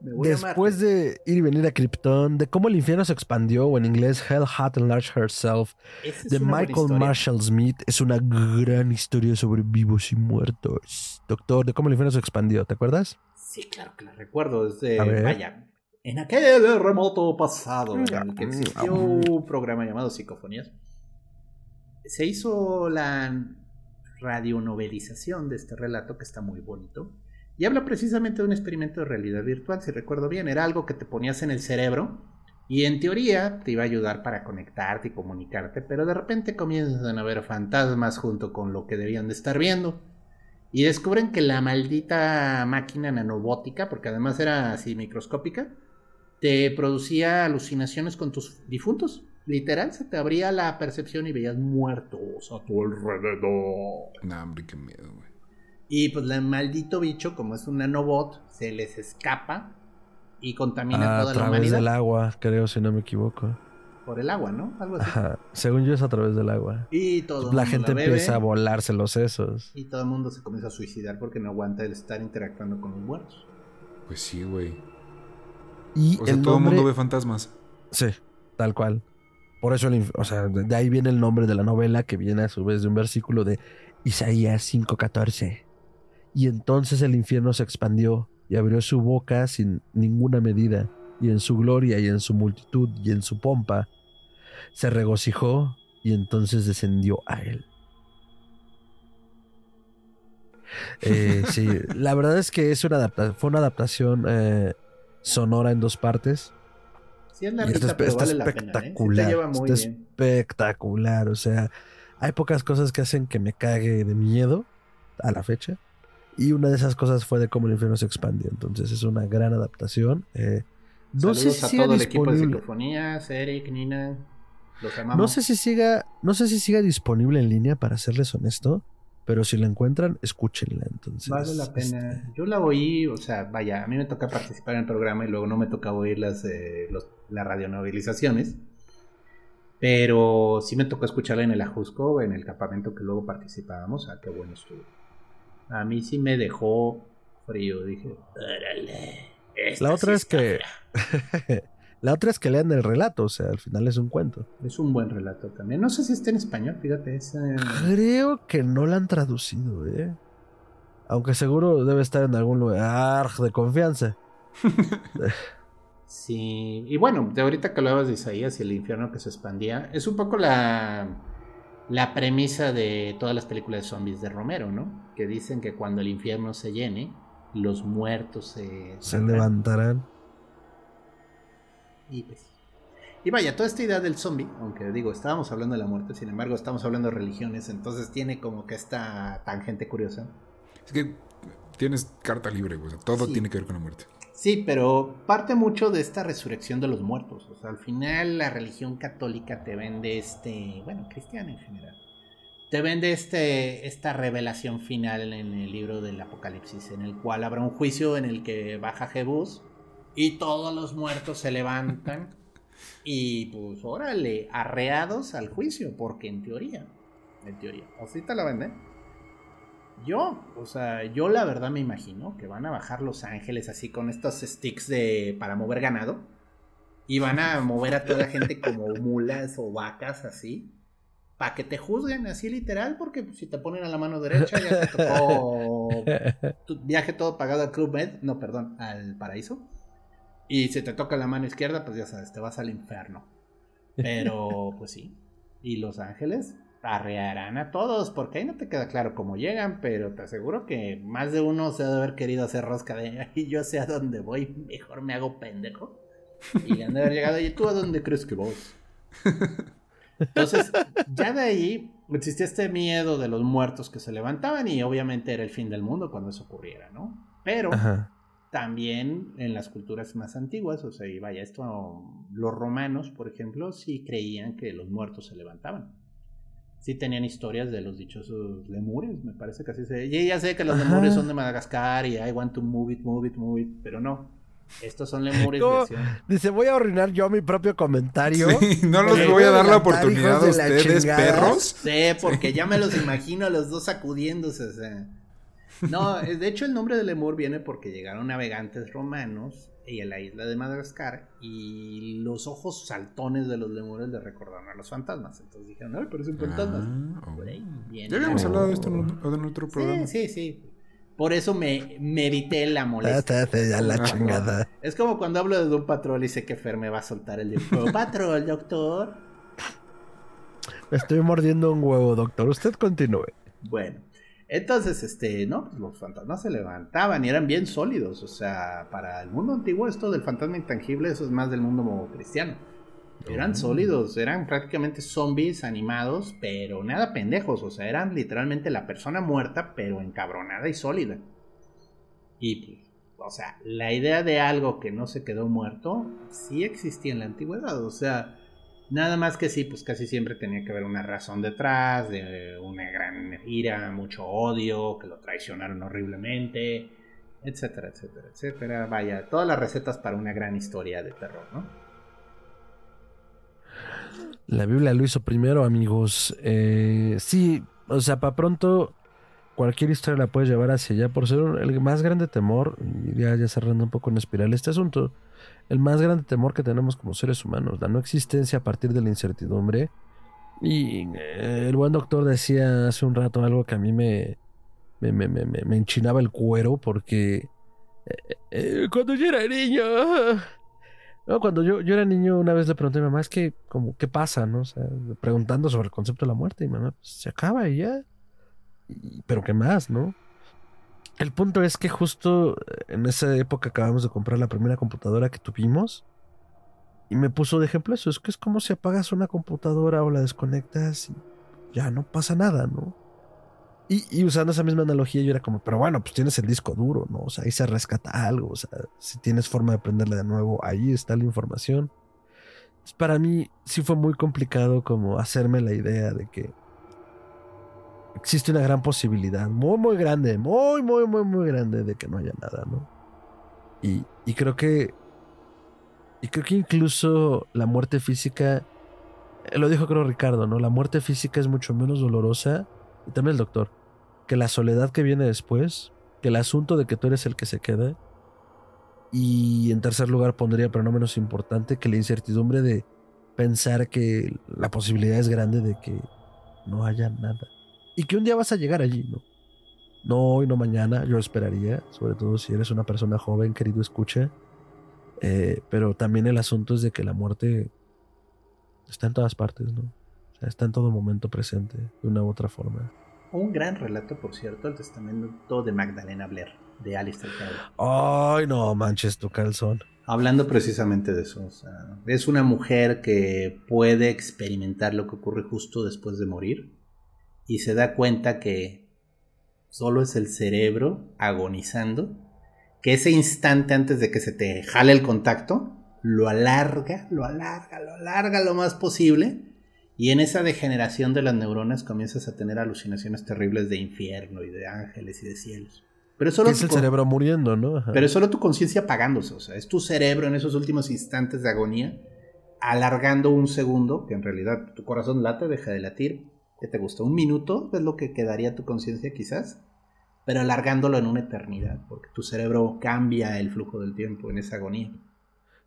Después de ir y venir a Krypton, de cómo el infierno se expandió, o en inglés Hell Had Enlarged Herself, Esa de Michael. Marshall Smith, es una gran historia sobre vivos y muertos. Doctor, de cómo el infierno se expandió, ¿te acuerdas? Sí, claro que la recuerdo. Es de, A ver. vaya, en aquel remoto pasado en el que Mm, existió un programa llamado Psicofonías, se hizo la radionovelización de este relato que está muy bonito. Y habla precisamente de un experimento de realidad virtual, si recuerdo bien. Era algo que te ponías en el cerebro y en teoría te iba a ayudar para conectarte y comunicarte, pero de repente comienzan a ver fantasmas junto con lo que debían de estar viendo. Y descubren que la maldita máquina nanobótica, porque además era así microscópica, te producía alucinaciones con tus difuntos. Literal, se te abría la percepción y veías muertos a tu alrededor. Nah, hombre, qué miedo, güey. Y pues el maldito bicho, como es un nanobot, se les escapa y contamina a toda la través del humanidad agua, creo, si no me equivoco. por el agua, ¿no? Algo así. Ajá. Según yo es a través del agua. Y todo el La gente empieza a volarse los sesos. Y todo el mundo se comienza a suicidar porque no aguanta el estar interactuando con los muertos. Pues sí, güey. Y O sea, el todo el nombre... mundo ve fantasmas. Sí, tal cual. Por eso, el inf- o sea, de de ahí viene el nombre de la novela, que viene a su vez de un versículo de Isaías 5:14. Y entonces el infierno se expandió y abrió su boca sin ninguna medida, y en su gloria y en su multitud y en su pompa se regocijó y entonces descendió a él. Eh, sí, la verdad es que es una fue una adaptación eh, sonora en dos partes. Sí, es está, pero está vale la pena. ¿eh? Sí espectacular. está bien. espectacular. O sea, hay pocas cosas que hacen que me cague de miedo a la fecha. Y una de esas cosas fue de cómo el infierno se expandió. Entonces es una gran adaptación. Eh, no Saludos sé si a todo el equipo de Eric, Nina. Los amamos. No sé si siga, no sé si siga disponible en línea, para serles honesto. Pero si la encuentran, escúchenla. Entonces, Vale la pena. este, Yo la oí, o sea, vaya, a mí me toca participar en el programa y luego no me toca oír las, eh, los- las radionovelizaciones. Pero sí me tocó escucharla en el Ajusco, en el campamento que luego participábamos. Ah, qué bueno estuvo. A mí sí me dejó frío. Dije, órale. La otra sí es que fea". la otra es que lean el relato. O sea, al final es un cuento. Es un buen relato también. No sé si está en español, fíjate. Es, eh, Creo que no la han traducido, ¿eh? Aunque seguro debe estar en algún lugar de confianza. Sí, y bueno, de ahorita que hablabas de Isaías y el infierno que se expandía, es un poco la, la premisa de todas las películas de zombies de Romero, ¿no? Que dicen que cuando el infierno se llene, los muertos se... Se levantarán. Y pues... Y vaya, toda esta idea del zombie, aunque digo, estábamos hablando de la muerte, sin embargo, estamos hablando de religiones, entonces tiene como que esta tangente curiosa. Es que tienes carta libre, o sea, todo tiene que ver con la muerte. Sí, pero parte mucho de esta resurrección de los muertos. O sea, al final la religión católica te vende este, bueno, cristiana en general, te vende este, esta revelación final en el libro del Apocalipsis, en el cual habrá un juicio en el que baja Jebús y todos los muertos se levantan y pues órale, arreados al juicio, porque en teoría, en teoría, así te la venden. Yo, o sea, yo la verdad me imagino que van a bajar Los Ángeles así con estos sticks de para mover ganado y van a mover a toda la gente como mulas o vacas así para que te juzguen así literal porque pues, si te ponen a la mano derecha ya te tocó tu viaje todo pagado al Club Med, no, perdón, al paraíso. Y si te toca la mano izquierda, pues ya sabes, te vas al infierno. Pero pues sí. Y Los Ángeles arrearán a todos, porque ahí no te queda claro cómo llegan, pero te aseguro que más de uno se ha de haber querido hacer rosca de y yo sé a dónde voy, mejor me hago pendejo. Y han de haber llegado, ¿y tú a dónde crees que vos? Entonces, ya de ahí existía este miedo de los muertos que se levantaban y obviamente era el fin del mundo cuando eso ocurriera, ¿no? Pero también en las culturas más antiguas, o sea, y vaya, esto, los romanos, por ejemplo, sí creían que los muertos se levantaban sí tenían historias de los dichosos lemures, me parece que así se... Y ya sé que los lemures son de Madagascar y I want to move it, move it, move it, pero no. Estos son lemures. Dice, voy a arruinar yo mi propio comentario. no los voy a dar la oportunidad a ustedes, perros. Sí, porque ya me los imagino a los dos sacudiéndose. O sea. No, de hecho el nombre de lemur viene porque llegaron navegantes romanos y en la isla de Madagascar y los ojos saltones de los lemures le recordaron a los fantasmas. Entonces dijeron, ay, parecen fantasmas. Ah, oh. ya habíamos hablado de esto en, otro programa. Sí, sí, sí. Por eso me, me evité la molestia. la chingada. Es como cuando hablo de un patrol y sé que Fer me va a soltar el de patrol, doctor. Me estoy mordiendo un huevo, doctor. Usted continúe. Bueno. Entonces, este, no, pues los fantasmas se levantaban y eran bien sólidos. O sea, para el mundo antiguo, esto del fantasma intangible, eso es más del mundo cristiano. Eran oh. sólidos, eran prácticamente zombies animados, pero nada pendejos. O sea, eran literalmente la persona muerta, pero encabronada y sólida. Y pues, o sea, la idea de algo que no se quedó muerto sí existía en la antigüedad. O sea, Nada más que sí, pues casi siempre tenía que haber una razón detrás, de una gran ira, mucho odio, que lo traicionaron horriblemente, etcétera, etcétera, etcétera. Vaya, todas las recetas para una gran historia de terror, ¿no? La Biblia lo hizo primero, amigos. Eh, sí, o sea, para pronto cualquier historia la puedes llevar hacia allá por ser el más grande temor, ya, ya cerrando un poco en espiral este asunto el más grande temor que tenemos como seres humanos, la no existencia a partir de la incertidumbre. Y eh, el buen doctor decía hace un rato algo que a mí me, me, me, me, enchinaba el cuero porque eh, eh, cuando yo era niño... No, cuando yo, yo era niño una vez le pregunté a mi mamá, es que, como, ¿qué pasa? ¿no? O sea, preguntando sobre el concepto de la muerte y mamá, pues, se acaba y ya. pero ¿qué más, no? El punto es que justo en esa época acabamos de comprar la primera computadora que tuvimos. Y me puso de ejemplo eso. Es que es como si apagas una computadora o la desconectas y ya no pasa nada, ¿no? Y, usando esa misma analogía yo era como, pero bueno, pues tienes el disco duro, ¿no? O sea, ahí se rescata algo. O sea, si tienes forma de prenderle de nuevo, ahí está la información. para mí sí fue muy complicado como hacerme la idea de que existe una gran posibilidad, muy, muy grande, muy, muy, muy, muy grande de que no haya nada, ¿no? Y, y creo que. Y creo que incluso la muerte física. Eh, lo dijo creo Ricardo, ¿no? La muerte física es mucho menos dolorosa. Y también el doctor. Que la soledad que viene después. Que el asunto de que tú eres el que se queda. Y en tercer lugar pondría, pero no menos importante, que la incertidumbre de pensar que la posibilidad es grande de que no haya nada y que un día vas a llegar allí, ¿no? No hoy, no mañana, yo esperaría, sobre todo si eres una persona joven, querido escucha. Eh, pero también el asunto es de que la muerte está en todas partes, ¿no? Está en todo momento presente, de una u otra forma. Un gran relato, por cierto, el testamento de Magdalena Blair, de Alistair Crowley. Ay, no manches tu calzón. Hablando precisamente de eso, o sea, es una mujer que puede experimentar lo que ocurre justo después de morir y se da cuenta que solo es el cerebro agonizando, que ese instante antes de que se te jale el contacto, lo alarga, lo alarga, lo alarga lo más posible y en esa degeneración de las neuronas comienzas a tener alucinaciones terribles de infierno y de ángeles y de cielos. Pero solo es el cerebro muriendo, ¿no? Pero es solo tu conciencia apagándose. O sea, es tu cerebro en esos últimos instantes de agonía, alargando un segundo, que en realidad tu corazón late, deja de latir. ¿Qué te gusta? ¿Un minuto? Es lo que quedaría tu conciencia quizás. Pero alargándolo en una eternidad, porque tu cerebro cambia el flujo del tiempo en esa agonía.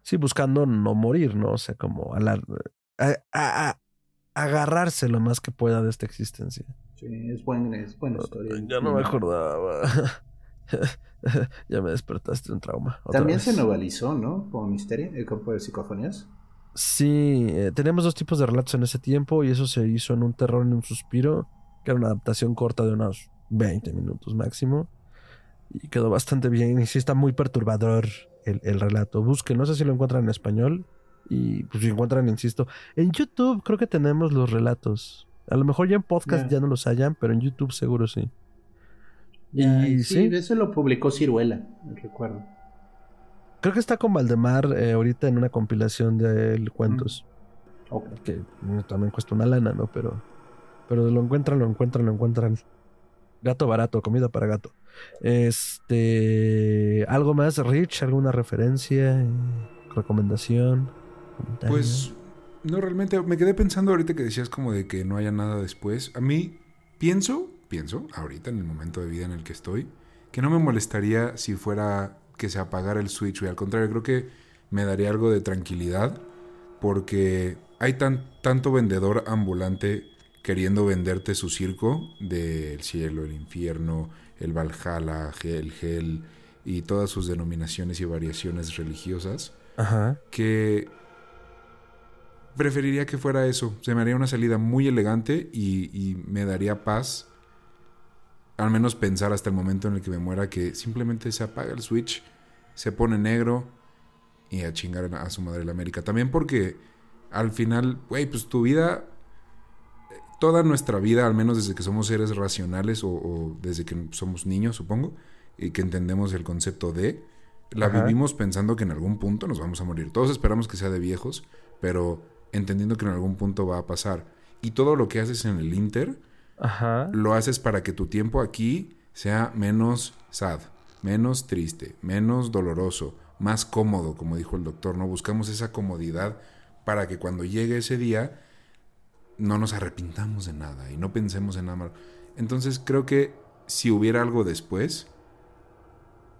Sí, buscando no morir, ¿no? O sea, como alar a, agarrarse lo más que pueda de esta existencia. Sí, es, buena historia. Ya no me acordaba. ya me despertaste un trauma. También se novalizó, ¿no? Como misterio, el campo de psicofonías. Sí, eh, tenemos dos tipos de relatos en ese tiempo y eso se hizo en un terror en un suspiro, que era una adaptación corta de unos 20 minutos máximo. Y quedó bastante bien y sí está muy perturbador el, el relato. Busquen, no sé si lo encuentran en español, y pues si encuentran, insisto, en YouTube creo que tenemos los relatos. A lo mejor ya en podcast ya no los hayan, pero en YouTube seguro sí. y, sí, eso lo publicó Ciruela, recuerdo. Creo que está con Valdemar eh, ahorita en una compilación de cuentos. Que también cuesta una lana, ¿no? Pero, pero lo encuentran, lo encuentran, lo encuentran. Gato barato, comida para gato. Este. ¿Algo más, Rich? ¿Alguna referencia? ¿Recomendación? Pues no, realmente me quedé pensando ahorita que decías como de que no haya nada después. A mí pienso, pienso, ahorita en el momento de vida en el que estoy, que no me molestaría si fuera que se apagara el switch. Y al contrario, creo que me daría algo de tranquilidad porque hay tan, tanto vendedor ambulante queriendo venderte su circo del cielo, el infierno, el Valhalla, el Hell y todas sus denominaciones y variaciones religiosas, Ajá. que preferiría que fuera eso. Se me haría una salida muy elegante y, me daría paz. Al menos pensar hasta el momento en el que me muera que simplemente se apaga el switch, se pone negro y a chingar a su madre la América. También porque al final, güey, pues tu vida, toda nuestra vida, al menos desde que somos seres racionales o, desde que somos niños, supongo, y que entendemos el concepto de, la vivimos pensando que en algún punto nos vamos a morir. Todos esperamos que sea de viejos, pero entendiendo que en algún punto va a pasar. Y todo lo que haces en el Inter, lo haces para que tu tiempo aquí sea menos sad, menos triste, menos doloroso, más cómodo, como dijo el doctor. No buscamos esa comodidad para que cuando llegue ese día no nos arrepintamos de nada y no pensemos en nada Entonces creo que si hubiera algo después,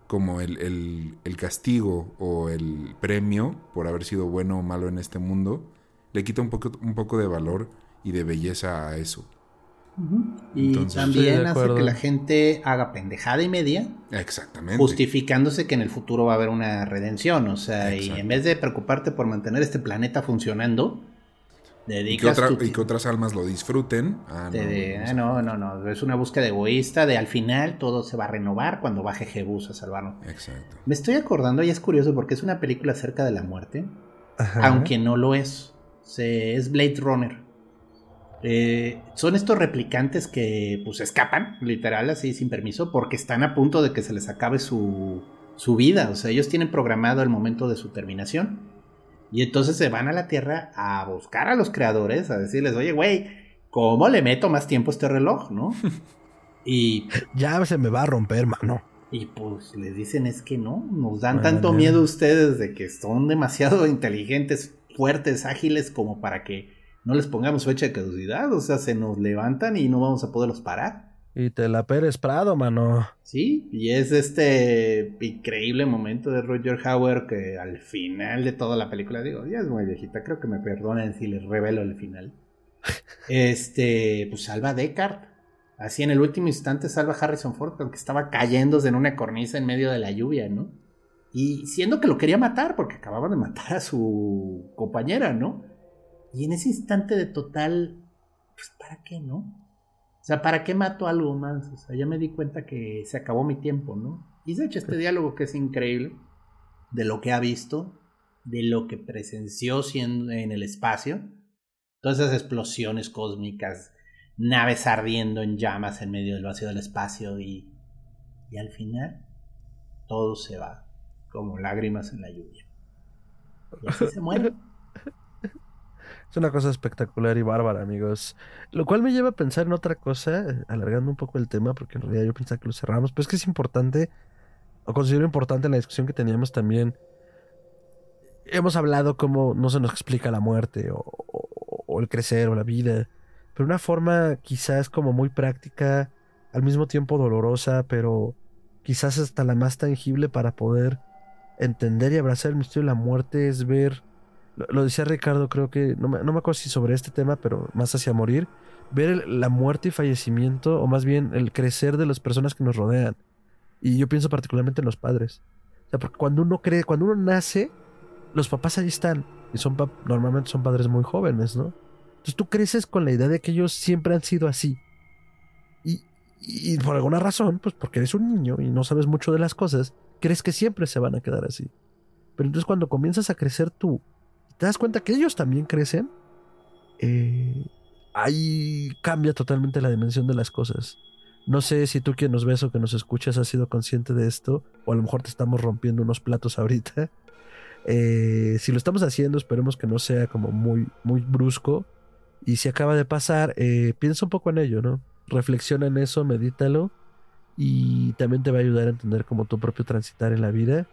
como el, el, castigo o el premio por haber sido bueno o malo en este mundo, le quita un poco, un poco de valor y de belleza a eso. Y también hace que la gente haga pendejada y media. Exactamente. Justificándose que en el futuro va a haber una redención. O sea, y en vez de preocuparte por mantener este planeta funcionando, dedicas. Y que, y que otras almas lo disfruten. Ah, ah, no, no, no, Es una búsqueda egoísta de al final todo se va a renovar cuando baje Jebus a salvarnos. Exacto. Me estoy acordando y es curioso porque es una película acerca de la muerte, aunque no lo es es Blade Runner. Eh, son estos replicantes que pues escapan, literal, así sin permiso, porque están a punto de que se les acabe su, su vida. O sea, ellos tienen programado el momento de su terminación. Y entonces se van a la Tierra a buscar a los creadores, a decirles, oye, güey, ¿cómo le meto más tiempo a este reloj, no? y... Ya se me va a romper, mano. Y pues les dicen es que no, nos dan tanto miedo ustedes de que son demasiado inteligentes fuertes, ágiles, como para que no les pongamos fecha de caducidad. O sea, se nos levantan y no vamos a poderlos parar. Y te la Pérez Prado, mano. Sí, y es este increíble momento de Roger Hauer que al final de toda la película, digo, ya es muy viejita, creo que me perdonen si les revelo el final. este, pues salva a Descartes. Así en el último instante salva a Harrison Ford, aunque estaba cayéndose en una cornisa en medio de la lluvia, ¿no? Y siendo que lo quería matar, porque acababa de matar a su compañera, ¿no? Y en ese instante de total pues ¿para qué, no? O sea, ¿para qué mato algo más? O sea, ya me di cuenta que se acabó mi tiempo, ¿no? Y se echa este diálogo que es increíble de lo que ha visto, de lo que presenció siendo en el espacio, todas esas explosiones cósmicas, naves ardiendo en llamas en medio del vacío del espacio y, y al final todo se va como lágrimas en la lluvia. Y así se muere. Es una cosa espectacular y bárbara, amigos. Lo cual me lleva a pensar en otra cosa, alargando un poco el tema, porque en realidad yo pensaba que lo cerramos, pero es que es importante, o considero importante en la discusión que teníamos también. Hemos hablado cómo no se nos explica la muerte, o, o el crecer, o la vida, pero una forma quizás como muy práctica, al mismo tiempo dolorosa, pero quizás hasta la más tangible para poder entender y abrazar el misterio de la muerte es ver lo, decía Ricardo, creo que, no me, no me, acuerdo si sobre este tema, pero más hacia morir, ver la muerte y fallecimiento, o más bien el crecer de las personas que nos rodean. Y yo pienso particularmente en los padres. O sea, porque cuando uno cree, cuando uno nace, los papás ahí están. Y son normalmente son padres muy jóvenes, ¿no? Entonces tú creces con la idea de que ellos siempre han sido así. Y, y por alguna razón, pues porque eres un niño y no sabes mucho de las cosas, crees que siempre se van a quedar así. Pero entonces cuando comienzas a crecer tú te das cuenta que ellos también crecen, eh, ahí cambia totalmente la dimensión de las cosas. No sé si tú quien nos ves o que nos escuchas has sido consciente de esto, o a lo mejor te estamos rompiendo unos platos ahorita. Eh, si lo estamos haciendo, esperemos que no sea como muy, muy brusco. Y si acaba de pasar, eh, piensa un poco en ello, ¿no? Reflexiona en eso, medítalo. Y también te va a ayudar a entender como tu propio transitar en la vida.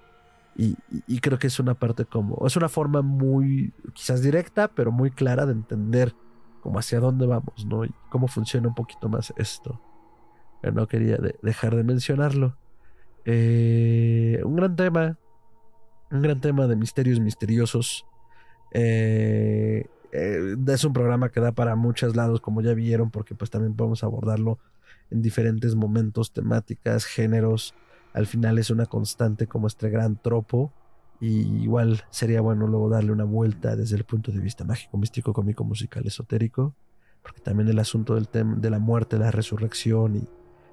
Y, creo que es una parte como, es una forma muy, quizás directa, pero muy clara de entender como hacia dónde vamos, ¿no? Y cómo funciona un poquito más esto. Pero no quería dejar de mencionarlo. Eh, un gran tema, un gran tema de misterios misteriosos. Eh, eh, es un programa que da para muchos lados, como ya vieron, porque pues también podemos abordarlo en diferentes momentos, temáticas, géneros al final es una constante como este gran tropo. Y igual sería bueno luego darle una vuelta desde el punto de vista mágico, místico, cómico, musical, esotérico. Porque también el asunto del de la muerte, la resurrección y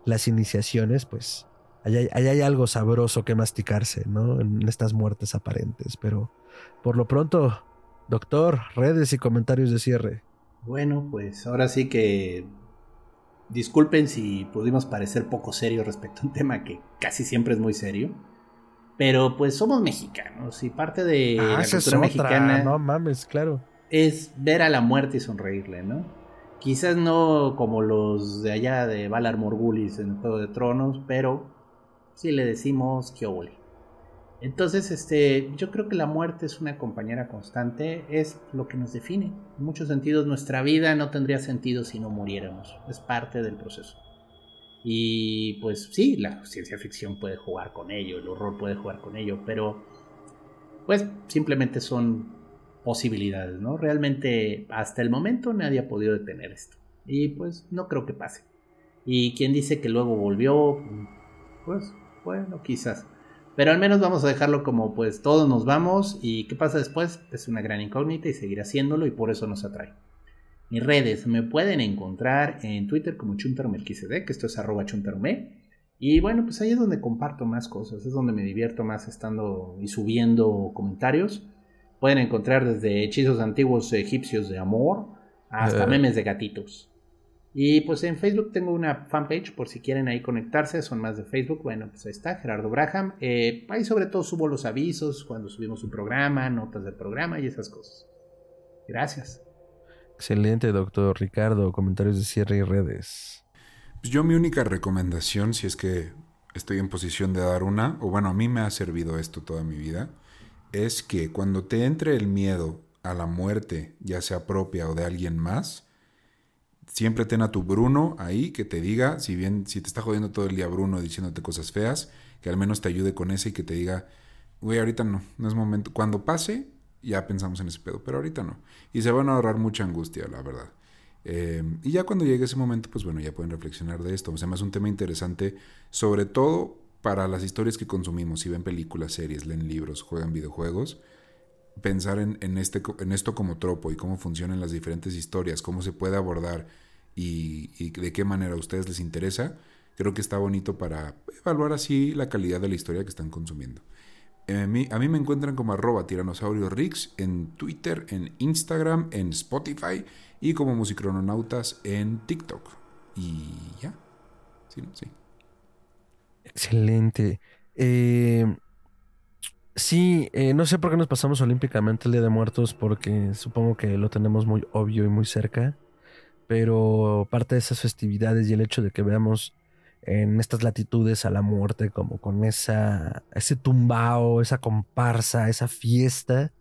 las iniciaciones, pues ahí hay, algo sabroso que masticarse, ¿no? En estas muertes aparentes. Pero por lo pronto, doctor, redes y comentarios de cierre. Bueno, pues ahora sí que Disculpen si pudimos parecer poco serios respecto a un tema que casi siempre es muy serio. Pero pues somos mexicanos y parte de ah, la cultura mexicana. No mames, claro. Es ver a la muerte y sonreírle, ¿no? Quizás no como los de allá de Valar Morgulis en Juego de Tronos, pero sí le decimos que ole. Entonces, este, yo creo que la muerte es una compañera constante, es lo que nos define. En muchos sentidos, nuestra vida no tendría sentido si no muriéramos. Es parte del proceso. Y pues sí, la ciencia ficción puede jugar con ello, el horror puede jugar con ello, pero pues simplemente son posibilidades, ¿no? Realmente hasta el momento nadie ha podido detener esto. Y pues no creo que pase. Y quien dice que luego volvió, pues bueno, quizás. Pero al menos vamos a dejarlo como pues todos nos vamos y qué pasa después es una gran incógnita y seguir haciéndolo y por eso nos atrae. Mis redes me pueden encontrar en Twitter como que esto es arroba chuntarume. Y bueno, pues ahí es donde comparto más cosas, es donde me divierto más estando y subiendo comentarios. Pueden encontrar desde hechizos antiguos egipcios de amor hasta eh. memes de gatitos. Y pues en Facebook tengo una fanpage por si quieren ahí conectarse, son más de Facebook. Bueno, pues ahí está, Gerardo Braham. Eh, ahí sobre todo subo los avisos cuando subimos un programa, notas del programa y esas cosas. Gracias. Excelente, doctor Ricardo. Comentarios de cierre y redes. Pues yo mi única recomendación, si es que estoy en posición de dar una, o bueno, a mí me ha servido esto toda mi vida, es que cuando te entre el miedo a la muerte, ya sea propia o de alguien más, Siempre ten a tu Bruno ahí que te diga, si bien si te está jodiendo todo el día Bruno diciéndote cosas feas, que al menos te ayude con ese y que te diga, güey, ahorita no, no es momento. Cuando pase, ya pensamos en ese pedo, pero ahorita no. Y se van a ahorrar mucha angustia, la verdad. Eh, y ya cuando llegue ese momento, pues bueno, ya pueden reflexionar de esto. O sea, es un tema interesante, sobre todo para las historias que consumimos. Si ven películas, series, leen libros, juegan videojuegos, pensar en, en, este, en esto como tropo y cómo funcionan las diferentes historias, cómo se puede abordar y, de qué manera a ustedes les interesa. Creo que está bonito para evaluar así la calidad de la historia que están consumiendo. Eh, a mí, a mí me encuentran como arroba tiranosaurio Rix en Twitter, en Instagram, en Spotify y como musicrononautas en TikTok. Y ya. Sí, ¿no? Sí. Excelente. Eh, sí, eh, no sé por qué nos pasamos olímpicamente el Día de Muertos, porque supongo que lo tenemos muy obvio y muy cerca. Pero parte de esas festividades y el hecho de que veamos en estas latitudes a la muerte, como con esa, ese tumbao, esa comparsa, esa fiesta,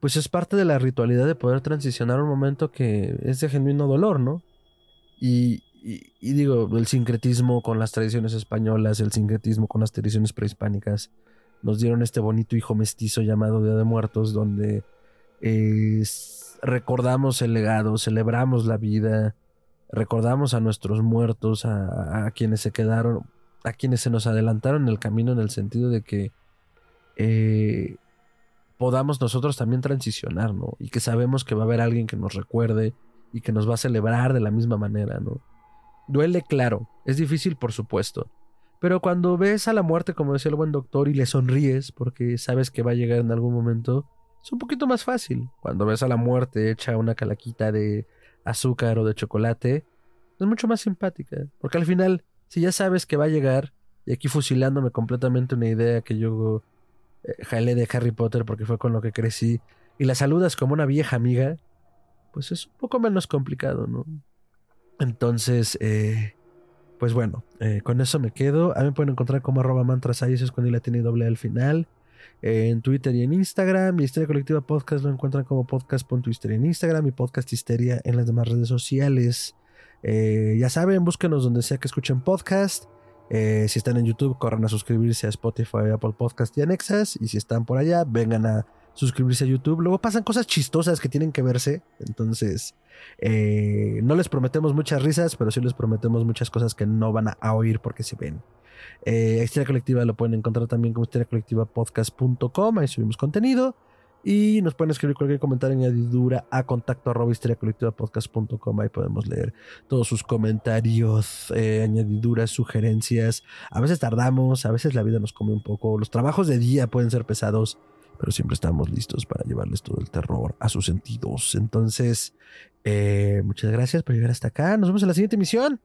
pues es parte de la ritualidad de poder transicionar un momento que es de genuino dolor, ¿no? Y, y, digo, el sincretismo con las tradiciones españolas, el sincretismo con las tradiciones prehispánicas, nos dieron este bonito hijo mestizo llamado Día de Muertos, donde eh, recordamos el legado, celebramos la vida, recordamos a nuestros muertos, a, quienes se quedaron, a quienes se nos adelantaron el camino en el sentido de que eh, podamos nosotros también transicionar, ¿no? Y que sabemos que va a haber alguien que nos recuerde y que nos va a celebrar de la misma manera, ¿no? Duele, claro, es difícil, por supuesto. Pero cuando ves a la muerte, como decía el buen doctor, y le sonríes porque sabes que va a llegar en algún momento, es un poquito más fácil. Cuando ves a la muerte hecha una calaquita de azúcar o de chocolate, es mucho más simpática. Porque al final, si ya sabes que va a llegar, y aquí fusilándome completamente una idea que yo eh, jalé de Harry Potter porque fue con lo que crecí, y la saludas como una vieja amiga, pues es un poco menos complicado, ¿no? Entonces, eh, pues bueno, eh, con eso me quedo. A mí me pueden encontrar como arroba mantras ahí, eso es I latina y doble al final. En Twitter y en Instagram. Mi Histeria Colectiva Podcast lo encuentran como podcast.histeria en Instagram y podcast Histeria en las demás redes sociales. Eh, ya saben, búsquenos donde sea que escuchen podcast. Eh, si están en YouTube, corran a suscribirse a Spotify, Apple Podcast y Anexas. Y si están por allá, vengan a suscribirse a YouTube. Luego pasan cosas chistosas que tienen que verse. Entonces, eh, no les prometemos muchas risas, pero sí les prometemos muchas cosas que no van a oír porque se ven. Eh, Histeria Colectiva lo pueden encontrar también como histeriacolectivapodcast.com. Ahí subimos contenido. Y nos pueden escribir cualquier comentario añadidura a contacto arroba histeriacolectivapodcast.com. Ahí podemos leer todos sus comentarios, eh, añadiduras, sugerencias. A veces tardamos, a veces la vida nos come un poco. Los trabajos de día pueden ser pesados, pero siempre estamos listos para llevarles todo el terror a sus sentidos. Entonces, eh, muchas gracias por llegar hasta acá. Nos vemos en la siguiente emisión.